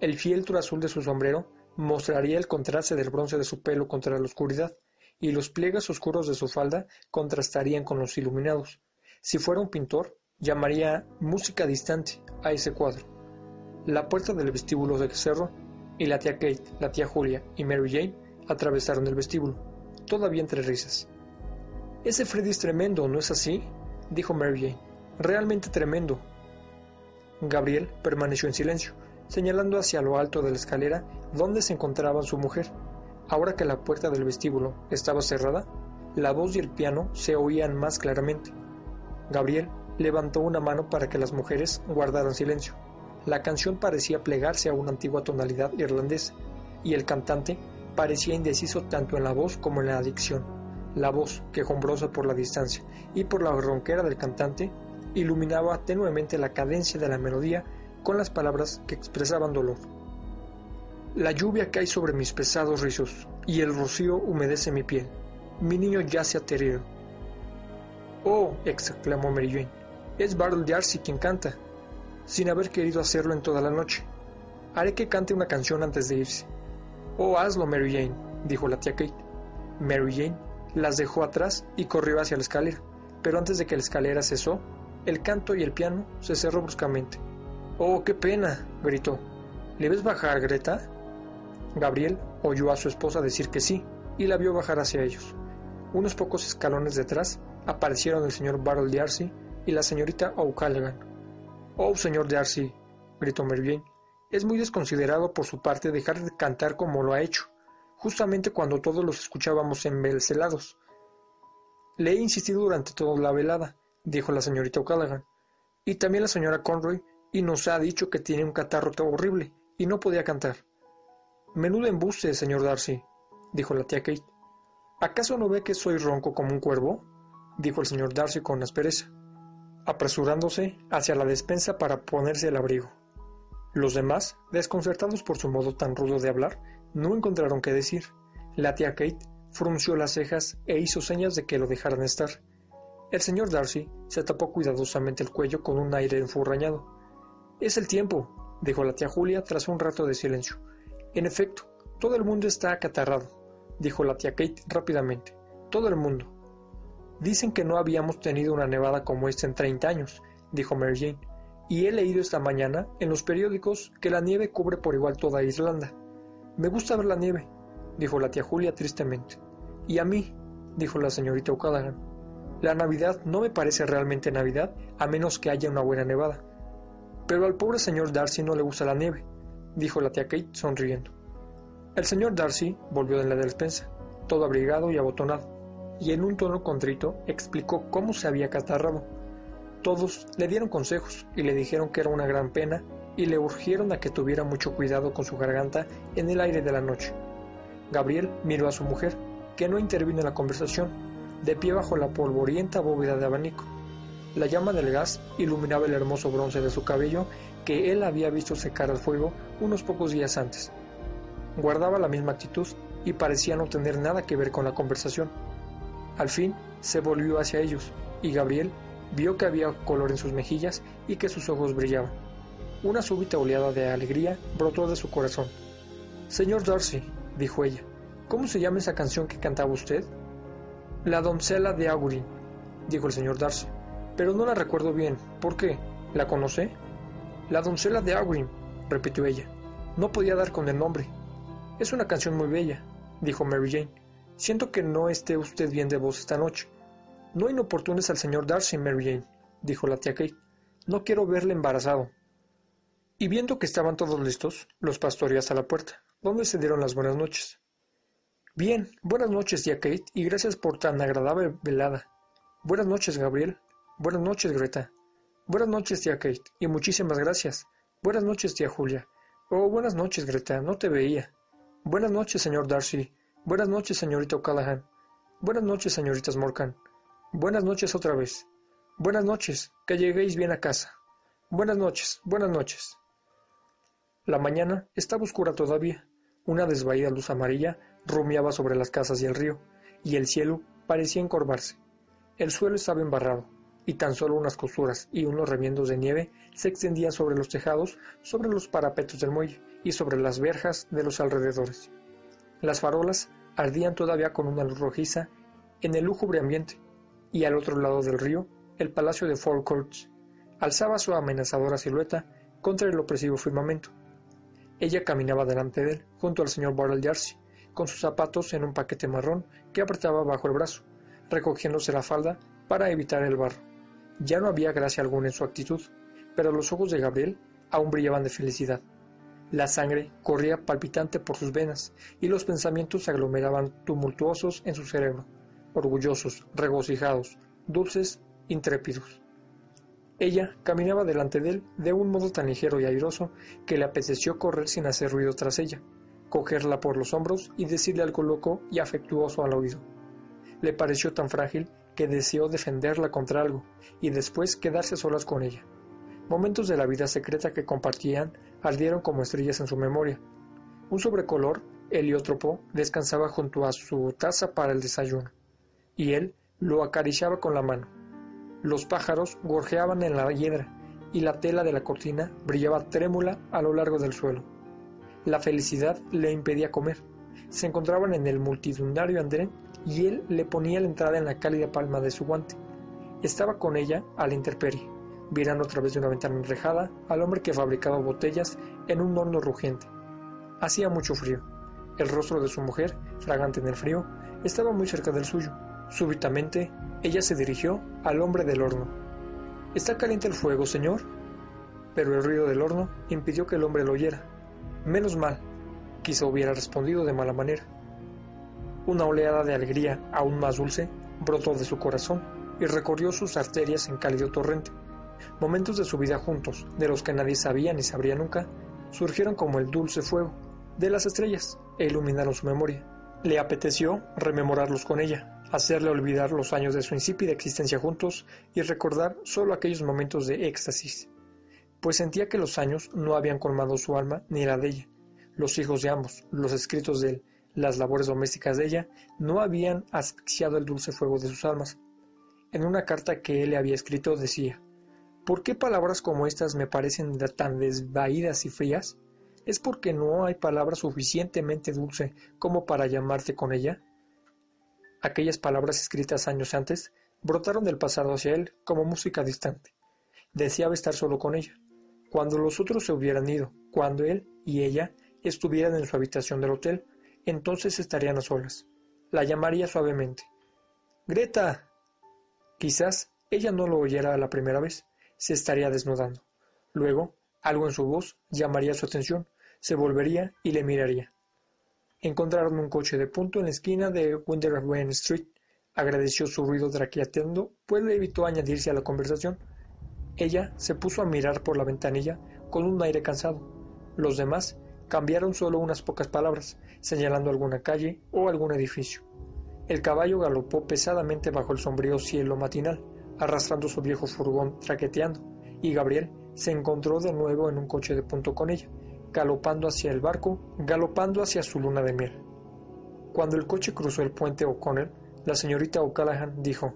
Speaker 1: El fieltro azul de su sombrero mostraría el contraste del bronce de su pelo contra la oscuridad, y los pliegues oscuros de su falda contrastarían con los iluminados. Si fuera un pintor, llamaría música distante a ese cuadro. La puerta del vestíbulo se cerró, y la tía Kate, la tía Julia y Mary Jane atravesaron el vestíbulo, todavía entre risas. Ese Freddy es tremendo, ¿no es así? dijo Mary Jane. Realmente tremendo. Gabriel permaneció en silencio, señalando hacia lo alto de la escalera donde se encontraba su mujer. Ahora que la puerta del vestíbulo estaba cerrada, la voz y el piano se oían más claramente. Gabriel levantó una mano para que las mujeres guardaran silencio. La canción parecía plegarse a una antigua tonalidad irlandesa, y el cantante parecía indeciso tanto en la voz como en la dicción. La voz, quejumbrosa por la distancia y por la ronquera del cantante, iluminaba tenuemente la cadencia de la melodía con las palabras que expresaban dolor. La lluvia cae sobre mis pesados rizos y el rocío humedece mi piel. Mi niño yace aterido. Oh, exclamó Mary es Bartle Darcy quien canta, sin haber querido hacerlo en toda la noche. Haré que cante una canción antes de irse. Oh, hazlo, Mary Jane, dijo la tía Kate. Mary Jane las dejó atrás y corrió hacia la escalera, pero antes de que la escalera cesó, el canto y el piano se cerró bruscamente. Oh, qué pena, gritó. ¿Le ves bajar, Greta? Gabriel oyó a su esposa decir que sí, y la vio bajar hacia ellos. Unos pocos escalones detrás aparecieron el señor Barrel y la señorita O'Callaghan. Oh, señor Darcy, gritó Mervyn, es muy desconsiderado por su parte dejar de cantar como lo ha hecho, justamente cuando todos los escuchábamos embelcelados. Le he insistido durante toda la velada, dijo la señorita O'Callaghan, y también la señora Conroy, y nos ha dicho que tiene un catarro horrible y no podía cantar. Menudo embuste, señor Darcy, dijo la tía Kate. ¿Acaso no ve que soy ronco como un cuervo? dijo el señor Darcy con aspereza, apresurándose hacia la despensa para ponerse el abrigo. Los demás, desconcertados por su modo tan rudo de hablar, no encontraron qué decir. La tía Kate frunció las cejas e hizo señas de que lo dejaran estar. El señor Darcy se tapó cuidadosamente el cuello con un aire enfurrañado. Es el tiempo, dijo la tía Julia tras un rato de silencio. En efecto, todo el mundo está acatarrado, dijo la tía Kate rápidamente. Todo el mundo. Dicen que no habíamos tenido una nevada como esta en 30 años, dijo Mary Jane, y he leído esta mañana en los periódicos que la nieve cubre por igual toda Irlanda. Me gusta ver la nieve, dijo la tía Julia tristemente. Y a mí, dijo la señorita O'Callaghan. La Navidad no me parece realmente Navidad a menos que haya una buena nevada. Pero al pobre señor Darcy no le gusta la nieve, dijo la tía Kate sonriendo. El señor Darcy volvió de la despensa, todo abrigado y abotonado, y en un tono contrito explicó cómo se había catarrado. Todos le dieron consejos y le dijeron que era una gran pena y le urgieron a que tuviera mucho cuidado con su garganta en el aire de la noche. Gabriel miró a su mujer, que no intervino en la conversación, de pie bajo la polvorienta bóveda de abanico. La llama del gas iluminaba el hermoso bronce de su cabello que él había visto secar al fuego unos pocos días antes. Guardaba la misma actitud y parecía no tener nada que ver con la conversación. Al fin se volvió hacia ellos y Gabriel vio que había color en sus mejillas y que sus ojos brillaban. Una súbita oleada de alegría brotó de su corazón. Señor Darcy, dijo ella, ¿cómo se llama esa canción que cantaba usted? La doncella de Augurin, dijo el señor Darcy. Pero no la recuerdo bien. ¿Por qué? ¿La conoce? La doncella de Augurin, repitió ella. No podía dar con el nombre. Es una canción muy bella, dijo Mary Jane. Siento que no esté usted bien de voz esta noche. No inoportunes al señor Darcy, Mary Jane, dijo la tía Kate. No quiero verle embarazado. Y viendo que estaban todos listos, los pastoreó hasta la puerta, donde se dieron las buenas noches. Bien, buenas noches, tía Kate, y gracias por tan agradable velada. Buenas noches, Gabriel. Buenas noches, Greta. Buenas noches, tía Kate, y muchísimas gracias. Buenas noches, tía Julia. Oh, buenas noches, Greta, no te veía. Buenas noches, señor Darcy. Buenas noches, señorita O'Callaghan. Buenas noches, señoritas Morgan. Buenas noches otra vez. Buenas noches, que lleguéis bien a casa. Buenas noches, buenas noches. La mañana estaba oscura todavía. Una desvaída luz amarilla rumiaba sobre las casas y el río, y el cielo parecía encorvarse. El suelo estaba embarrado, y tan solo unas costuras y unos remiendos de nieve se extendían sobre los tejados, sobre los parapetos del muelle y sobre las verjas de los alrededores. Las farolas ardían todavía con una luz rojiza en el lúgubre ambiente, y al otro lado del río, el palacio de Four Courts alzaba su amenazadora silueta contra el opresivo firmamento. Ella caminaba delante de él, junto al señor Barrel Darcy, con sus zapatos en un paquete marrón que apretaba bajo el brazo, recogiéndose la falda para evitar el barro. Ya no había gracia alguna en su actitud, pero los ojos de Gabriel aún brillaban de felicidad. La sangre corría palpitante por sus venas y los pensamientos se aglomeraban tumultuosos en su cerebro. orgullosos, regocijados, dulces, intrépidos. Ella caminaba delante de él de un modo tan ligero y airoso que le apeteció correr sin hacer ruido tras ella, cogerla por los hombros y decirle algo loco y afectuoso al oído. Le pareció tan frágil que deseó defenderla contra algo y después quedarse solas con ella. Momentos de la vida secreta que compartían ardieron como estrellas en su memoria. Un sobrecolor heliótropo descansaba junto a su taza para el desayuno, y él lo acariciaba con la mano. Los pájaros gorjeaban en la hiedra y la tela de la cortina brillaba trémula a lo largo del suelo. La felicidad le impedía comer. Se encontraban en el multitudinario andén y él le ponía la entrada en la cálida palma de su guante. Estaba con ella a la intemperie, mirando a través de una ventana enrejada al hombre que fabricaba botellas en un horno rugiente. Hacía mucho frío. El rostro de su mujer, fragante en el frío, estaba muy cerca del suyo. Súbitamente, ella se dirigió al hombre del horno. ¿Está caliente el fuego, señor? Pero el ruido del horno impidió que el hombre lo oyera. Menos mal, quizá hubiera respondido de mala manera. Una oleada de alegría aún más dulce brotó de su corazón y recorrió sus arterias en cálido torrente. Momentos de su vida juntos, de los que nadie sabía ni sabría nunca, surgieron como el dulce fuego de las estrellas e iluminaron su memoria. Le apeteció rememorarlos con ella, hacerle olvidar los años de su insípida existencia juntos y recordar solo aquellos momentos de éxtasis, pues sentía que los años no habían colmado su alma ni la de ella. Los hijos de ambos, los escritos de él, las labores domésticas de ella, no habían asfixiado el dulce fuego de sus almas. En una carta que él le había escrito decía, ¿Por qué palabras como estas me parecen tan desvaídas y frías? ¿Es porque no hay palabra suficientemente dulce como para llamarte con ella? Aquellas palabras escritas años antes brotaron del pasado hacia él como música distante. Deseaba estar solo con ella. Cuando los otros se hubieran ido, cuando él y ella estuvieran en su habitación del hotel, entonces estarían a solas. La llamaría suavemente. Greta. Quizás ella no lo oyera la primera vez, se estaría desnudando. Luego, algo en su voz llamaría su atención, se volvería y le miraría. Encontraron un coche de punto en la esquina de Winterwen Street. Agradeció su ruido traqueteando, pues le evitó añadirse a la conversación. Ella se puso a mirar por la ventanilla con un aire cansado. Los demás cambiaron solo unas pocas palabras, señalando alguna calle o algún edificio. El caballo galopó pesadamente bajo el sombrío cielo matinal arrastrando su viejo furgón traqueteando, y Gabriel se encontró de nuevo en un coche de punto con ella, galopando hacia el barco, galopando hacia su luna de miel. Cuando el coche cruzó el puente O'Connell, la señorita O'Callaghan dijo,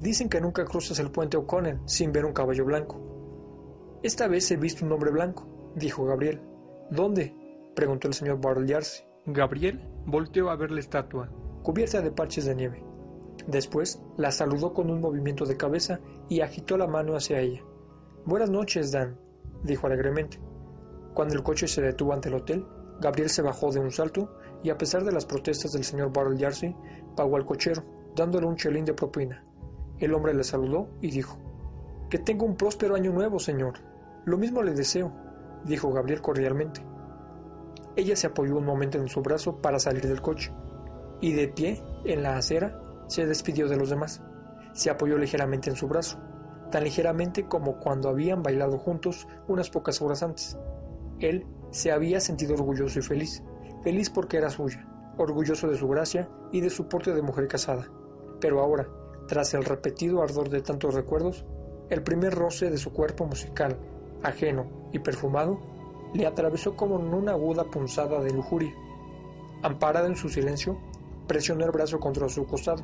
Speaker 1: Dicen que nunca cruzas el puente O'Connell sin ver un caballo blanco. Esta vez he visto un hombre blanco, dijo Gabriel. ¿Dónde? preguntó el señor Barrel Gabriel volteó a ver la estatua, cubierta de parches de nieve. Después la saludó con un movimiento de cabeza y agitó la mano hacia ella. Buenas noches, Dan, dijo alegremente. Cuando el coche se detuvo ante el hotel, Gabriel se bajó de un salto y a pesar de las protestas del señor Barrel Jersey, pagó al cochero, dándole un chelín de propina. El hombre le saludó y dijo, Que tenga un próspero año nuevo, señor. Lo mismo le deseo, dijo Gabriel cordialmente. Ella se apoyó un momento en su brazo para salir del coche, y de pie, en la acera, se despidió de los demás. Se apoyó ligeramente en su brazo, tan ligeramente como cuando habían bailado juntos unas pocas horas antes. Él se había sentido orgulloso y feliz, feliz porque era suya, orgulloso de su gracia y de su porte de mujer casada. Pero ahora, tras el repetido ardor de tantos recuerdos, el primer roce de su cuerpo musical, ajeno y perfumado, le atravesó como en una aguda punzada de lujuria. Amparada en su silencio, presionó el brazo contra su costado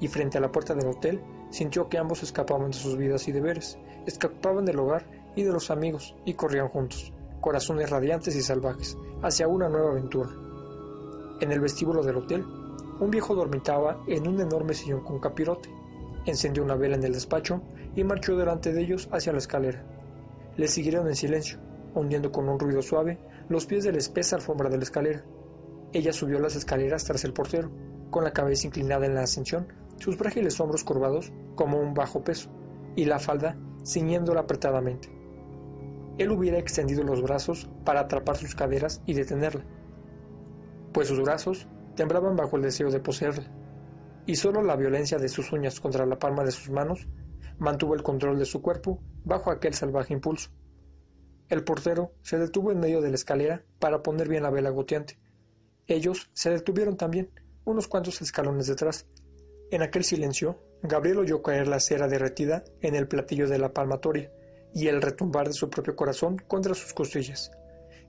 Speaker 1: y frente a la puerta del hotel sintió que ambos escapaban de sus vidas y deberes, escapaban del hogar y de los amigos y corrían juntos, corazones radiantes y salvajes, hacia una nueva aventura. En el vestíbulo del hotel, un viejo dormitaba en un enorme sillón con capirote. Encendió una vela en el despacho y marchó delante de ellos hacia la escalera. Le siguieron en silencio, hundiendo con un ruido suave los pies de la espesa alfombra de la escalera. Ella subió las escaleras tras el portero, con la cabeza inclinada en la ascensión, sus frágiles hombros curvados como un bajo peso, y la falda ciñéndola apretadamente. Él hubiera extendido los brazos para atrapar sus caderas y detenerla, pues sus brazos temblaban bajo el deseo de poseerla, y solo la violencia de sus uñas contra la palma de sus manos mantuvo el control de su cuerpo bajo aquel salvaje impulso. El portero se detuvo en medio de la escalera para poner bien la vela goteante. Ellos se detuvieron también, unos cuantos escalones detrás. En aquel silencio, Gabriel oyó caer la cera derretida en el platillo de la palmatoria y el retumbar de su propio corazón contra sus costillas.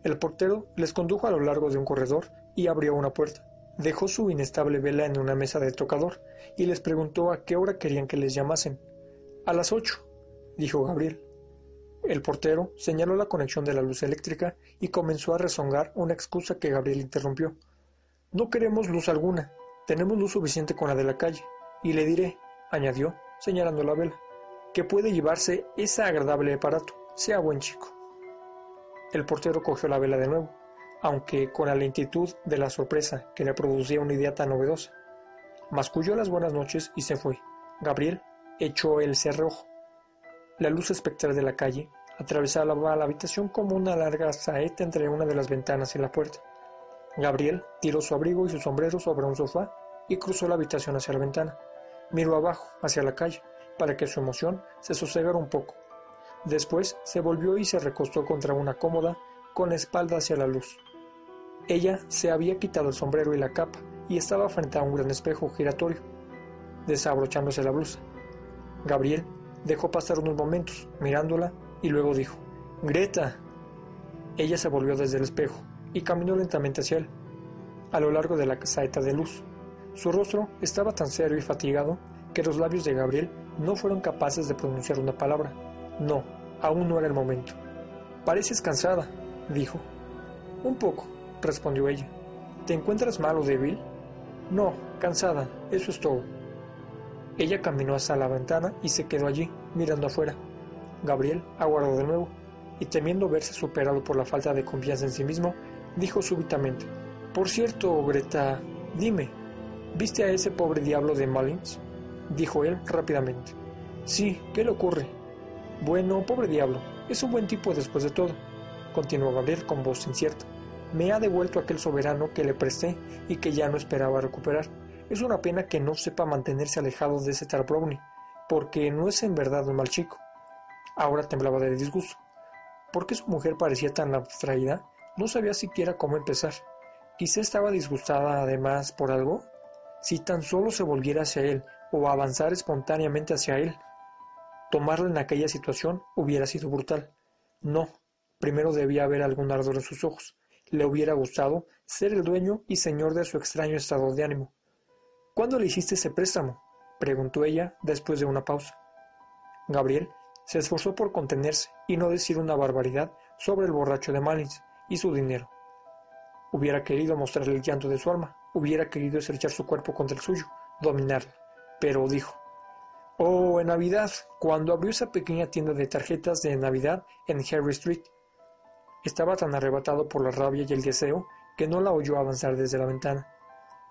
Speaker 1: El portero les condujo a lo largo de un corredor y abrió una puerta. Dejó su inestable vela en una mesa de tocador y les preguntó a qué hora querían que les llamasen. A las ocho, dijo Gabriel. El portero señaló la conexión de la luz eléctrica y comenzó a rezongar una excusa que Gabriel interrumpió. No queremos luz alguna, tenemos luz suficiente con la de la calle, y le diré, añadió, señalando la vela, que puede llevarse ese agradable aparato, sea buen chico. El portero cogió la vela de nuevo, aunque con la lentitud de la sorpresa que le producía una idea tan novedosa. Masculló las buenas noches y se fue. Gabriel echó el cerrojo. La luz espectral de la calle atravesaba la habitación como una larga saeta entre una de las ventanas y la puerta. Gabriel tiró su abrigo y su sombrero sobre un sofá y cruzó la habitación hacia la ventana. Miró abajo, hacia la calle, para que su emoción se sosegara un poco. Después se volvió y se recostó contra una cómoda con la espalda hacia la luz. Ella se había quitado el sombrero y la capa y estaba frente a un gran espejo giratorio, desabrochándose la blusa. Gabriel dejó pasar unos momentos mirándola y luego dijo, Greta. Ella se volvió desde el espejo y caminó lentamente hacia él, a lo largo de la saeta de luz. Su rostro estaba tan serio y fatigado que los labios de Gabriel no fueron capaces de pronunciar una palabra. No, aún no era el momento. Pareces cansada, dijo. Un poco, respondió ella. ¿Te encuentras mal o débil? No, cansada, eso es todo. Ella caminó hasta la ventana y se quedó allí, mirando afuera. Gabriel aguardó de nuevo, y temiendo verse superado por la falta de confianza en sí mismo, dijo súbitamente, Por cierto, Greta, dime, ¿viste a ese pobre diablo de Mullins? dijo él rápidamente. Sí, ¿qué le ocurre? Bueno, pobre diablo, es un buen tipo después de todo, continuó Gabriel con voz incierta. Me ha devuelto aquel soberano que le presté y que ya no esperaba recuperar. Es una pena que no sepa mantenerse alejado de ese tal porque no es en verdad un mal chico. Ahora temblaba de disgusto. ¿Por qué su mujer parecía tan abstraída? No sabía siquiera cómo empezar. Quizá estaba disgustada además por algo. Si tan solo se volviera hacia él o avanzar espontáneamente hacia él. Tomarlo en aquella situación hubiera sido brutal. No, primero debía haber algún ardor en sus ojos. Le hubiera gustado ser el dueño y señor de su extraño estado de ánimo. ¿Cuándo le hiciste ese préstamo? preguntó ella después de una pausa. Gabriel se esforzó por contenerse y no decir una barbaridad sobre el borracho de Malins y su dinero. Hubiera querido mostrarle el llanto de su alma, hubiera querido estrechar su cuerpo contra el suyo, dominarla, pero dijo, Oh, en Navidad, cuando abrió esa pequeña tienda de tarjetas de Navidad en Harry Street. Estaba tan arrebatado por la rabia y el deseo que no la oyó avanzar desde la ventana.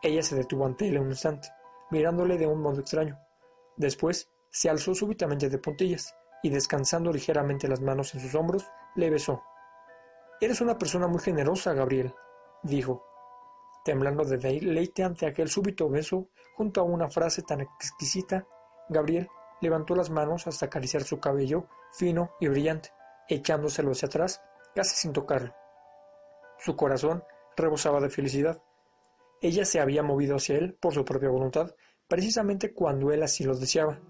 Speaker 1: Ella se detuvo ante él un instante, mirándole de un modo extraño. Después se alzó súbitamente de puntillas y descansando ligeramente las manos en sus hombros, le besó. Eres una persona muy generosa, Gabriel, dijo, temblando de deleite ante aquel súbito beso junto a una frase tan exquisita, Gabriel levantó las manos hasta acariciar su cabello fino y brillante, echándoselo hacia atrás, casi sin tocarlo. Su corazón rebosaba de felicidad. Ella se había movido hacia él por su propia voluntad, precisamente cuando él así lo deseaba.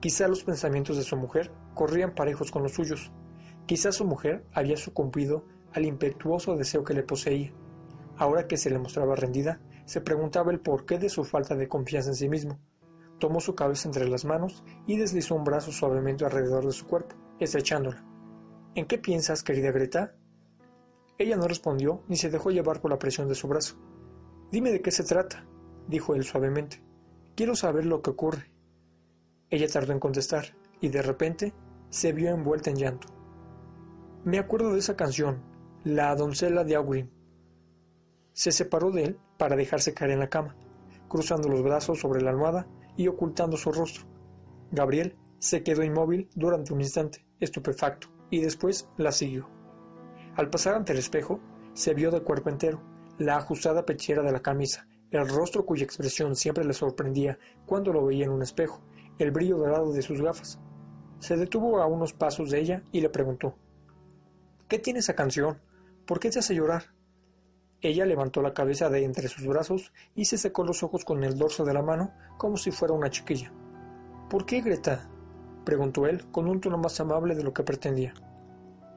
Speaker 1: Quizá los pensamientos de su mujer corrían parejos con los suyos. Quizá su mujer había sucumbido al impetuoso deseo que le poseía. Ahora que se le mostraba rendida, se preguntaba el porqué de su falta de confianza en sí mismo. Tomó su cabeza entre las manos y deslizó un brazo suavemente alrededor de su cuerpo, estrechándola. ¿En qué piensas, querida Greta? Ella no respondió ni se dejó llevar por la presión de su brazo. Dime de qué se trata, dijo él suavemente. Quiero saber lo que ocurre. Ella tardó en contestar, y de repente se vio envuelta en llanto. Me acuerdo de esa canción, La doncella de Augurin. Se separó de él para dejarse caer en la cama, cruzando los brazos sobre la almohada y ocultando su rostro. Gabriel se quedó inmóvil durante un instante, estupefacto, y después la siguió. Al pasar ante el espejo, se vio de cuerpo entero, la ajustada pechera de la camisa, el rostro cuya expresión siempre le sorprendía cuando lo veía en un espejo, el brillo dorado de sus gafas. Se detuvo a unos pasos de ella y le preguntó ¿Qué tiene esa canción? ¿Por qué te hace llorar? Ella levantó la cabeza de entre sus brazos y se secó los ojos con el dorso de la mano como si fuera una chiquilla. ¿Por qué, Greta? preguntó él con un tono más amable de lo que pretendía.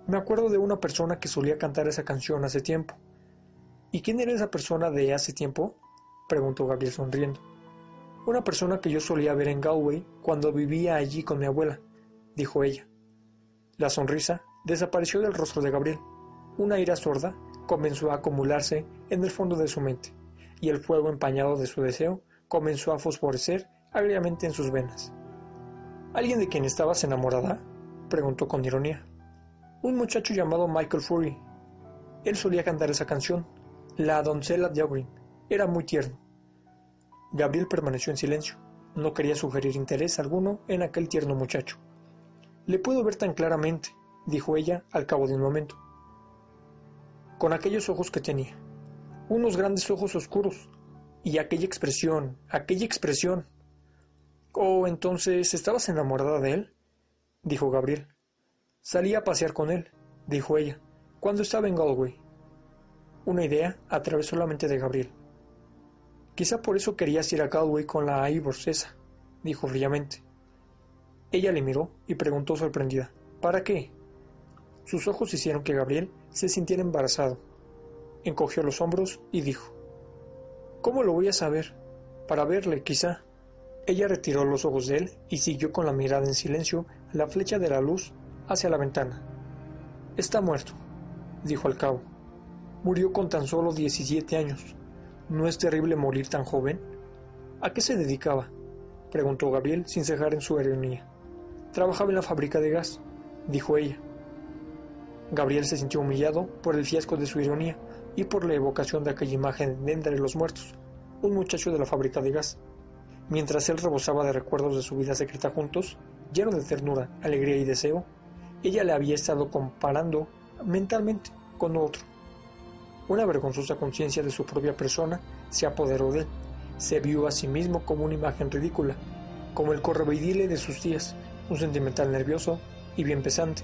Speaker 1: Me acuerdo de una persona que solía cantar esa canción hace tiempo. ¿Y quién era esa persona de hace tiempo? preguntó Gabriel sonriendo. Una persona que yo solía ver en Galway cuando vivía allí con mi abuela, dijo ella. La sonrisa desapareció del rostro de Gabriel. Una ira sorda comenzó a acumularse en el fondo de su mente, y el fuego empañado de su deseo comenzó a fosforecer agriamente en sus venas. ¿Alguien de quien estabas enamorada? preguntó con ironía. Un muchacho llamado Michael Fury. Él solía cantar esa canción, La doncella de Ogrin. Era muy tierno. Gabriel permaneció en silencio. No quería sugerir interés alguno en aquel tierno muchacho. Le puedo ver tan claramente, dijo ella al cabo de un momento. Con aquellos ojos que tenía. Unos grandes ojos oscuros. Y aquella expresión, aquella expresión. Oh, entonces, ¿estabas enamorada de él? dijo Gabriel. Salí a pasear con él, dijo ella, cuando estaba en Galway. Una idea atravesó la mente de Gabriel. Quizá por eso querías ir a Galway con la esa, dijo fríamente. Ella le miró y preguntó sorprendida, ¿para qué? Sus ojos hicieron que Gabriel se sintiera embarazado. Encogió los hombros y dijo, ¿Cómo lo voy a saber? Para verle, quizá. Ella retiró los ojos de él y siguió con la mirada en silencio la flecha de la luz hacia la ventana. Está muerto, dijo al cabo. Murió con tan solo 17 años. ¿No es terrible morir tan joven? ¿A qué se dedicaba? preguntó Gabriel sin cejar en su ironía. Trabajaba en la fábrica de gas, dijo ella. Gabriel se sintió humillado por el fiasco de su ironía y por la evocación de aquella imagen de entre los muertos, un muchacho de la fábrica de gas. Mientras él rebosaba de recuerdos de su vida secreta juntos, lleno de ternura, alegría y deseo, ella le había estado comparando mentalmente con otro una vergonzosa conciencia de su propia persona se apoderó de él. Se vio a sí mismo como una imagen ridícula, como el correveidile de sus días, un sentimental nervioso y bien pesante,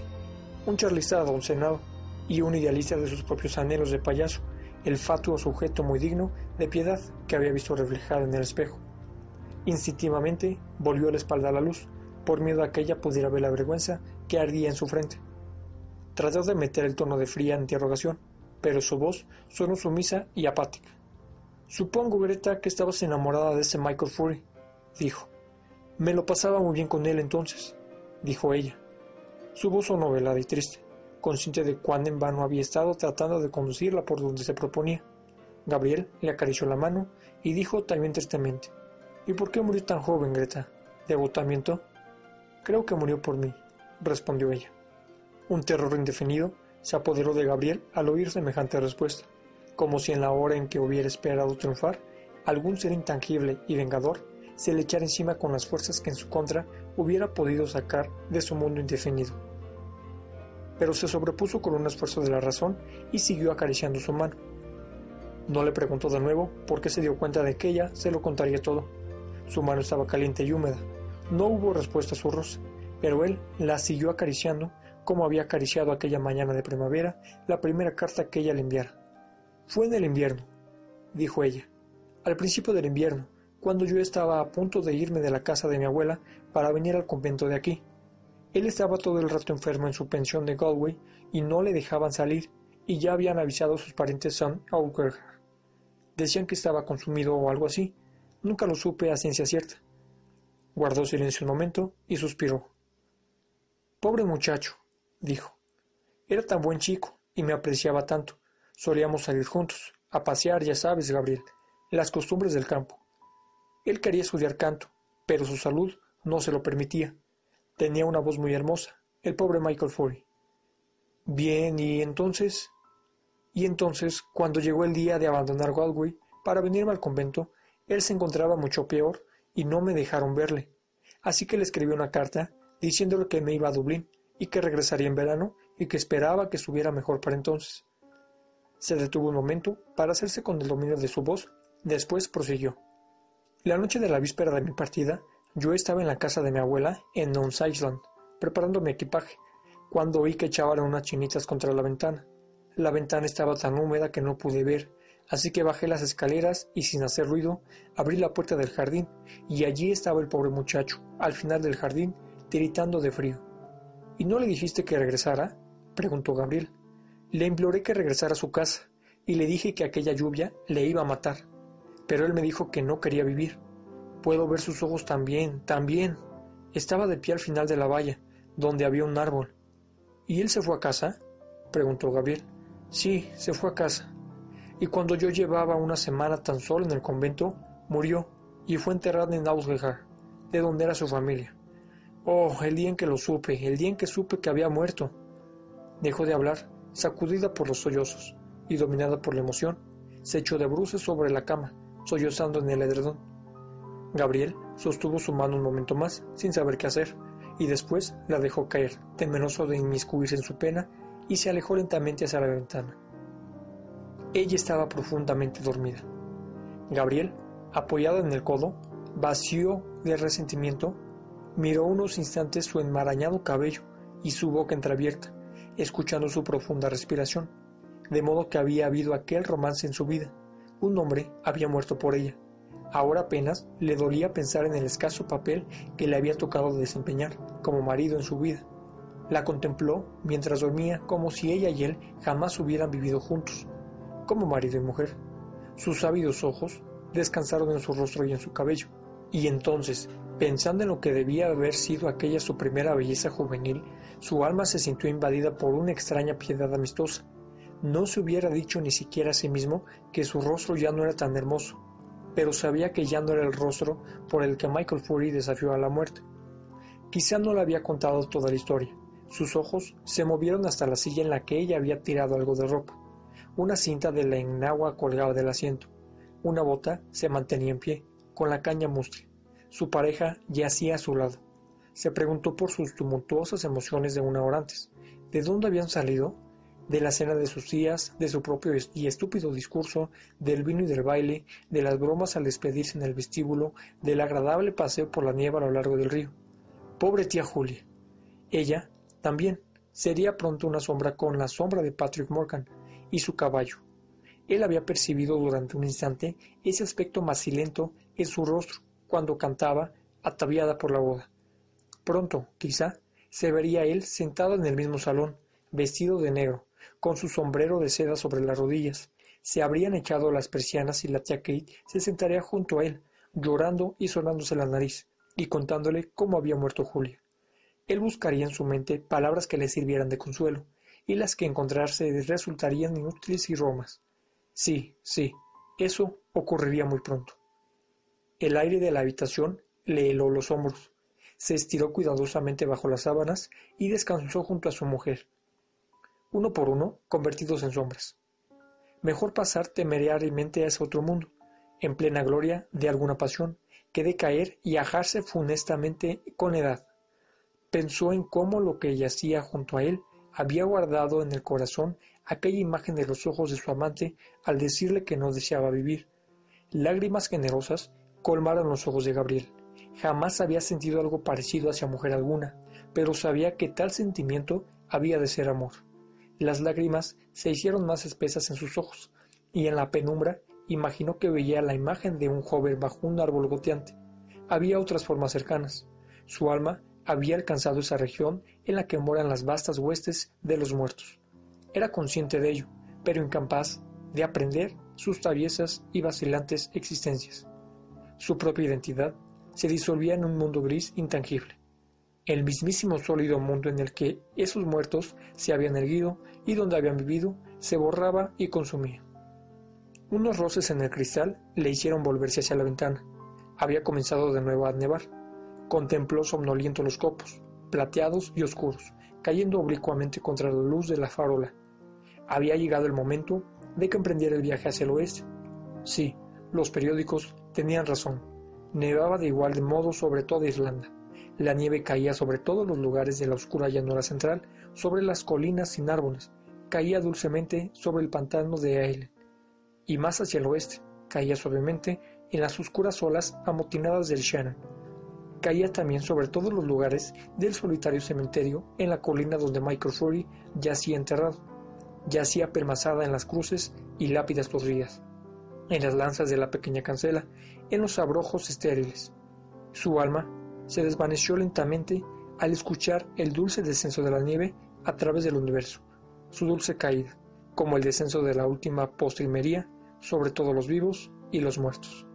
Speaker 1: un charlista adoncenado y un idealista de sus propios anhelos de payaso, el fatuo sujeto muy digno de piedad que había visto reflejado en el espejo. Instintivamente volvió la espalda a la luz, por miedo a que ella pudiera ver la vergüenza que ardía en su frente. Trató de meter el tono de fría interrogación, pero su voz sonó sumisa y apática. Supongo, Greta, que estabas enamorada de ese Michael Fury, dijo. Me lo pasaba muy bien con él entonces, dijo ella. Su voz sonó velada y triste, consciente de cuán en vano había estado tratando de conducirla por donde se proponía. Gabriel le acarició la mano y dijo también tristemente, ¿Y por qué murió tan joven, Greta? ¿De agotamiento? Creo que murió por mí, respondió ella. Un terror indefinido se apoderó de Gabriel al oír semejante respuesta, como si en la hora en que hubiera esperado triunfar, algún ser intangible y vengador se le echara encima con las fuerzas que en su contra hubiera podido sacar de su mundo indefinido. Pero se sobrepuso con un esfuerzo de la razón y siguió acariciando su mano. No le preguntó de nuevo porque se dio cuenta de que ella se lo contaría todo. Su mano estaba caliente y húmeda. No hubo respuesta a su rosa, pero él la siguió acariciando como había acariciado aquella mañana de primavera la primera carta que ella le enviara. Fue en el invierno, dijo ella, al principio del invierno, cuando yo estaba a punto de irme de la casa de mi abuela para venir al convento de aquí. Él estaba todo el rato enfermo en su pensión de Galway y no le dejaban salir, y ya habían avisado a sus parientes San Auker. Decían que estaba consumido o algo así. Nunca lo supe a ciencia cierta. Guardó silencio un momento y suspiró. Pobre muchacho, dijo. Era tan buen chico y me apreciaba tanto. Solíamos salir juntos, a pasear, ya sabes, Gabriel, las costumbres del campo. Él quería estudiar canto, pero su salud no se lo permitía. Tenía una voz muy hermosa, el pobre Michael Fury. Bien, y entonces... Y entonces, cuando llegó el día de abandonar Galway para venirme al convento, él se encontraba mucho peor y no me dejaron verle. Así que le escribí una carta diciéndole que me iba a Dublín y que regresaría en verano y que esperaba que estuviera mejor para entonces. Se detuvo un momento para hacerse con el dominio de su voz Después prosiguió. La noche de la víspera de mi partida, yo estaba en la casa de mi abuela en Nons Island, preparando mi equipaje, cuando oí que echaban unas chinitas contra la ventana. La ventana estaba tan húmeda que no pude ver, así que bajé las escaleras y sin hacer ruido abrí la puerta del jardín y allí estaba el pobre muchacho, al final del jardín, tiritando de frío. ¿Y no le dijiste que regresara? preguntó Gabriel. Le imploré que regresara a su casa y le dije que aquella lluvia le iba a matar, pero él me dijo que no quería vivir. Puedo ver sus ojos también, también. Estaba de pie al final de la valla, donde había un árbol. ¿Y él se fue a casa? preguntó Gabriel. Sí, se fue a casa. Y cuando yo llevaba una semana tan solo en el convento, murió y fue enterrado en Ausgehar, de donde era su familia. Oh, el día en que lo supe, el día en que supe que había muerto. Dejó de hablar, sacudida por los sollozos, y dominada por la emoción, se echó de bruces sobre la cama, sollozando en el edredón. Gabriel sostuvo su mano un momento más, sin saber qué hacer, y después la dejó caer, temeroso de inmiscuirse en su pena, y se alejó lentamente hacia la ventana. Ella estaba profundamente dormida. Gabriel, apoyado en el codo, vacío de resentimiento, miró unos instantes su enmarañado cabello y su boca entreabierta, escuchando su profunda respiración, de modo que había habido aquel romance en su vida. Un hombre había muerto por ella. Ahora apenas le dolía pensar en el escaso papel que le había tocado desempeñar como marido en su vida. La contempló mientras dormía como si ella y él jamás hubieran vivido juntos, como marido y mujer. Sus ávidos ojos descansaron en su rostro y en su cabello, y entonces, pensando en lo que debía haber sido aquella su primera belleza juvenil, su alma se sintió invadida por una extraña piedad amistosa. No se hubiera dicho ni siquiera a sí mismo que su rostro ya no era tan hermoso, pero sabía que ya no era el rostro por el que Michael Fury desafió a la muerte. Quizá no le había contado toda la historia, sus ojos se movieron hasta la silla en la que ella había tirado algo de ropa. Una cinta de la enagua colgaba del asiento. Una bota se mantenía en pie, con la caña mustre. Su pareja yacía a su lado. Se preguntó por sus tumultuosas emociones de una hora antes. ¿De dónde habían salido? De la cena de sus días, de su propio y estúpido discurso, del vino y del baile, de las bromas al despedirse en el vestíbulo, del agradable paseo por la nieve a lo largo del río. Pobre tía Julia. Ella también sería pronto una sombra con la sombra de Patrick Morgan y su caballo. Él había percibido durante un instante ese aspecto macilento en su rostro cuando cantaba, ataviada por la boda. Pronto, quizá, se vería él sentado en el mismo salón, vestido de negro, con su sombrero de seda sobre las rodillas. Se habrían echado las persianas y la tía Kate se sentaría junto a él, llorando y sonándose la nariz, y contándole cómo había muerto Julia. Él buscaría en su mente palabras que le sirvieran de consuelo, y las que encontrarse resultarían inútiles y romas. Sí, sí, eso ocurriría muy pronto. El aire de la habitación le heló los hombros. Se estiró cuidadosamente bajo las sábanas y descansó junto a su mujer, uno por uno convertidos en sombras. Mejor pasar temerariamente a ese otro mundo, en plena gloria de alguna pasión, que de caer y ajarse funestamente con edad pensó en cómo lo que yacía junto a él había guardado en el corazón aquella imagen de los ojos de su amante al decirle que no deseaba vivir. Lágrimas generosas colmaron los ojos de Gabriel. Jamás había sentido algo parecido hacia mujer alguna, pero sabía que tal sentimiento había de ser amor. Las lágrimas se hicieron más espesas en sus ojos, y en la penumbra imaginó que veía la imagen de un joven bajo un árbol goteante. Había otras formas cercanas. Su alma había alcanzado esa región en la que moran las vastas huestes de los muertos. Era consciente de ello, pero incapaz de aprender sus traviesas y vacilantes existencias. Su propia identidad se disolvía en un mundo gris intangible, el mismísimo sólido mundo en el que esos muertos se habían erguido y donde habían vivido se borraba y consumía. Unos roces en el cristal le hicieron volverse hacia la ventana. Había comenzado de nuevo a nevar Contempló somnoliento los copos, plateados y oscuros, cayendo oblicuamente contra la luz de la farola. Había llegado el momento de que emprendiera el viaje hacia el oeste. Sí, los periódicos tenían razón. Nevaba de igual modo sobre toda Irlanda. La nieve caía sobre todos los lugares de la oscura llanura central, sobre las colinas sin árboles, caía dulcemente sobre el pantano de Ailen, y más hacia el oeste, caía suavemente en las oscuras olas amotinadas del Shannon. Caía también sobre todos los lugares del solitario cementerio en la colina donde Michael Fury yacía enterrado, yacía permazada en las cruces y lápidas podridas, en las lanzas de la pequeña cancela, en los abrojos estériles. Su alma se desvaneció lentamente al escuchar el dulce descenso de la nieve a través del universo, su dulce caída, como el descenso de la última postrimería sobre todos los vivos y los muertos.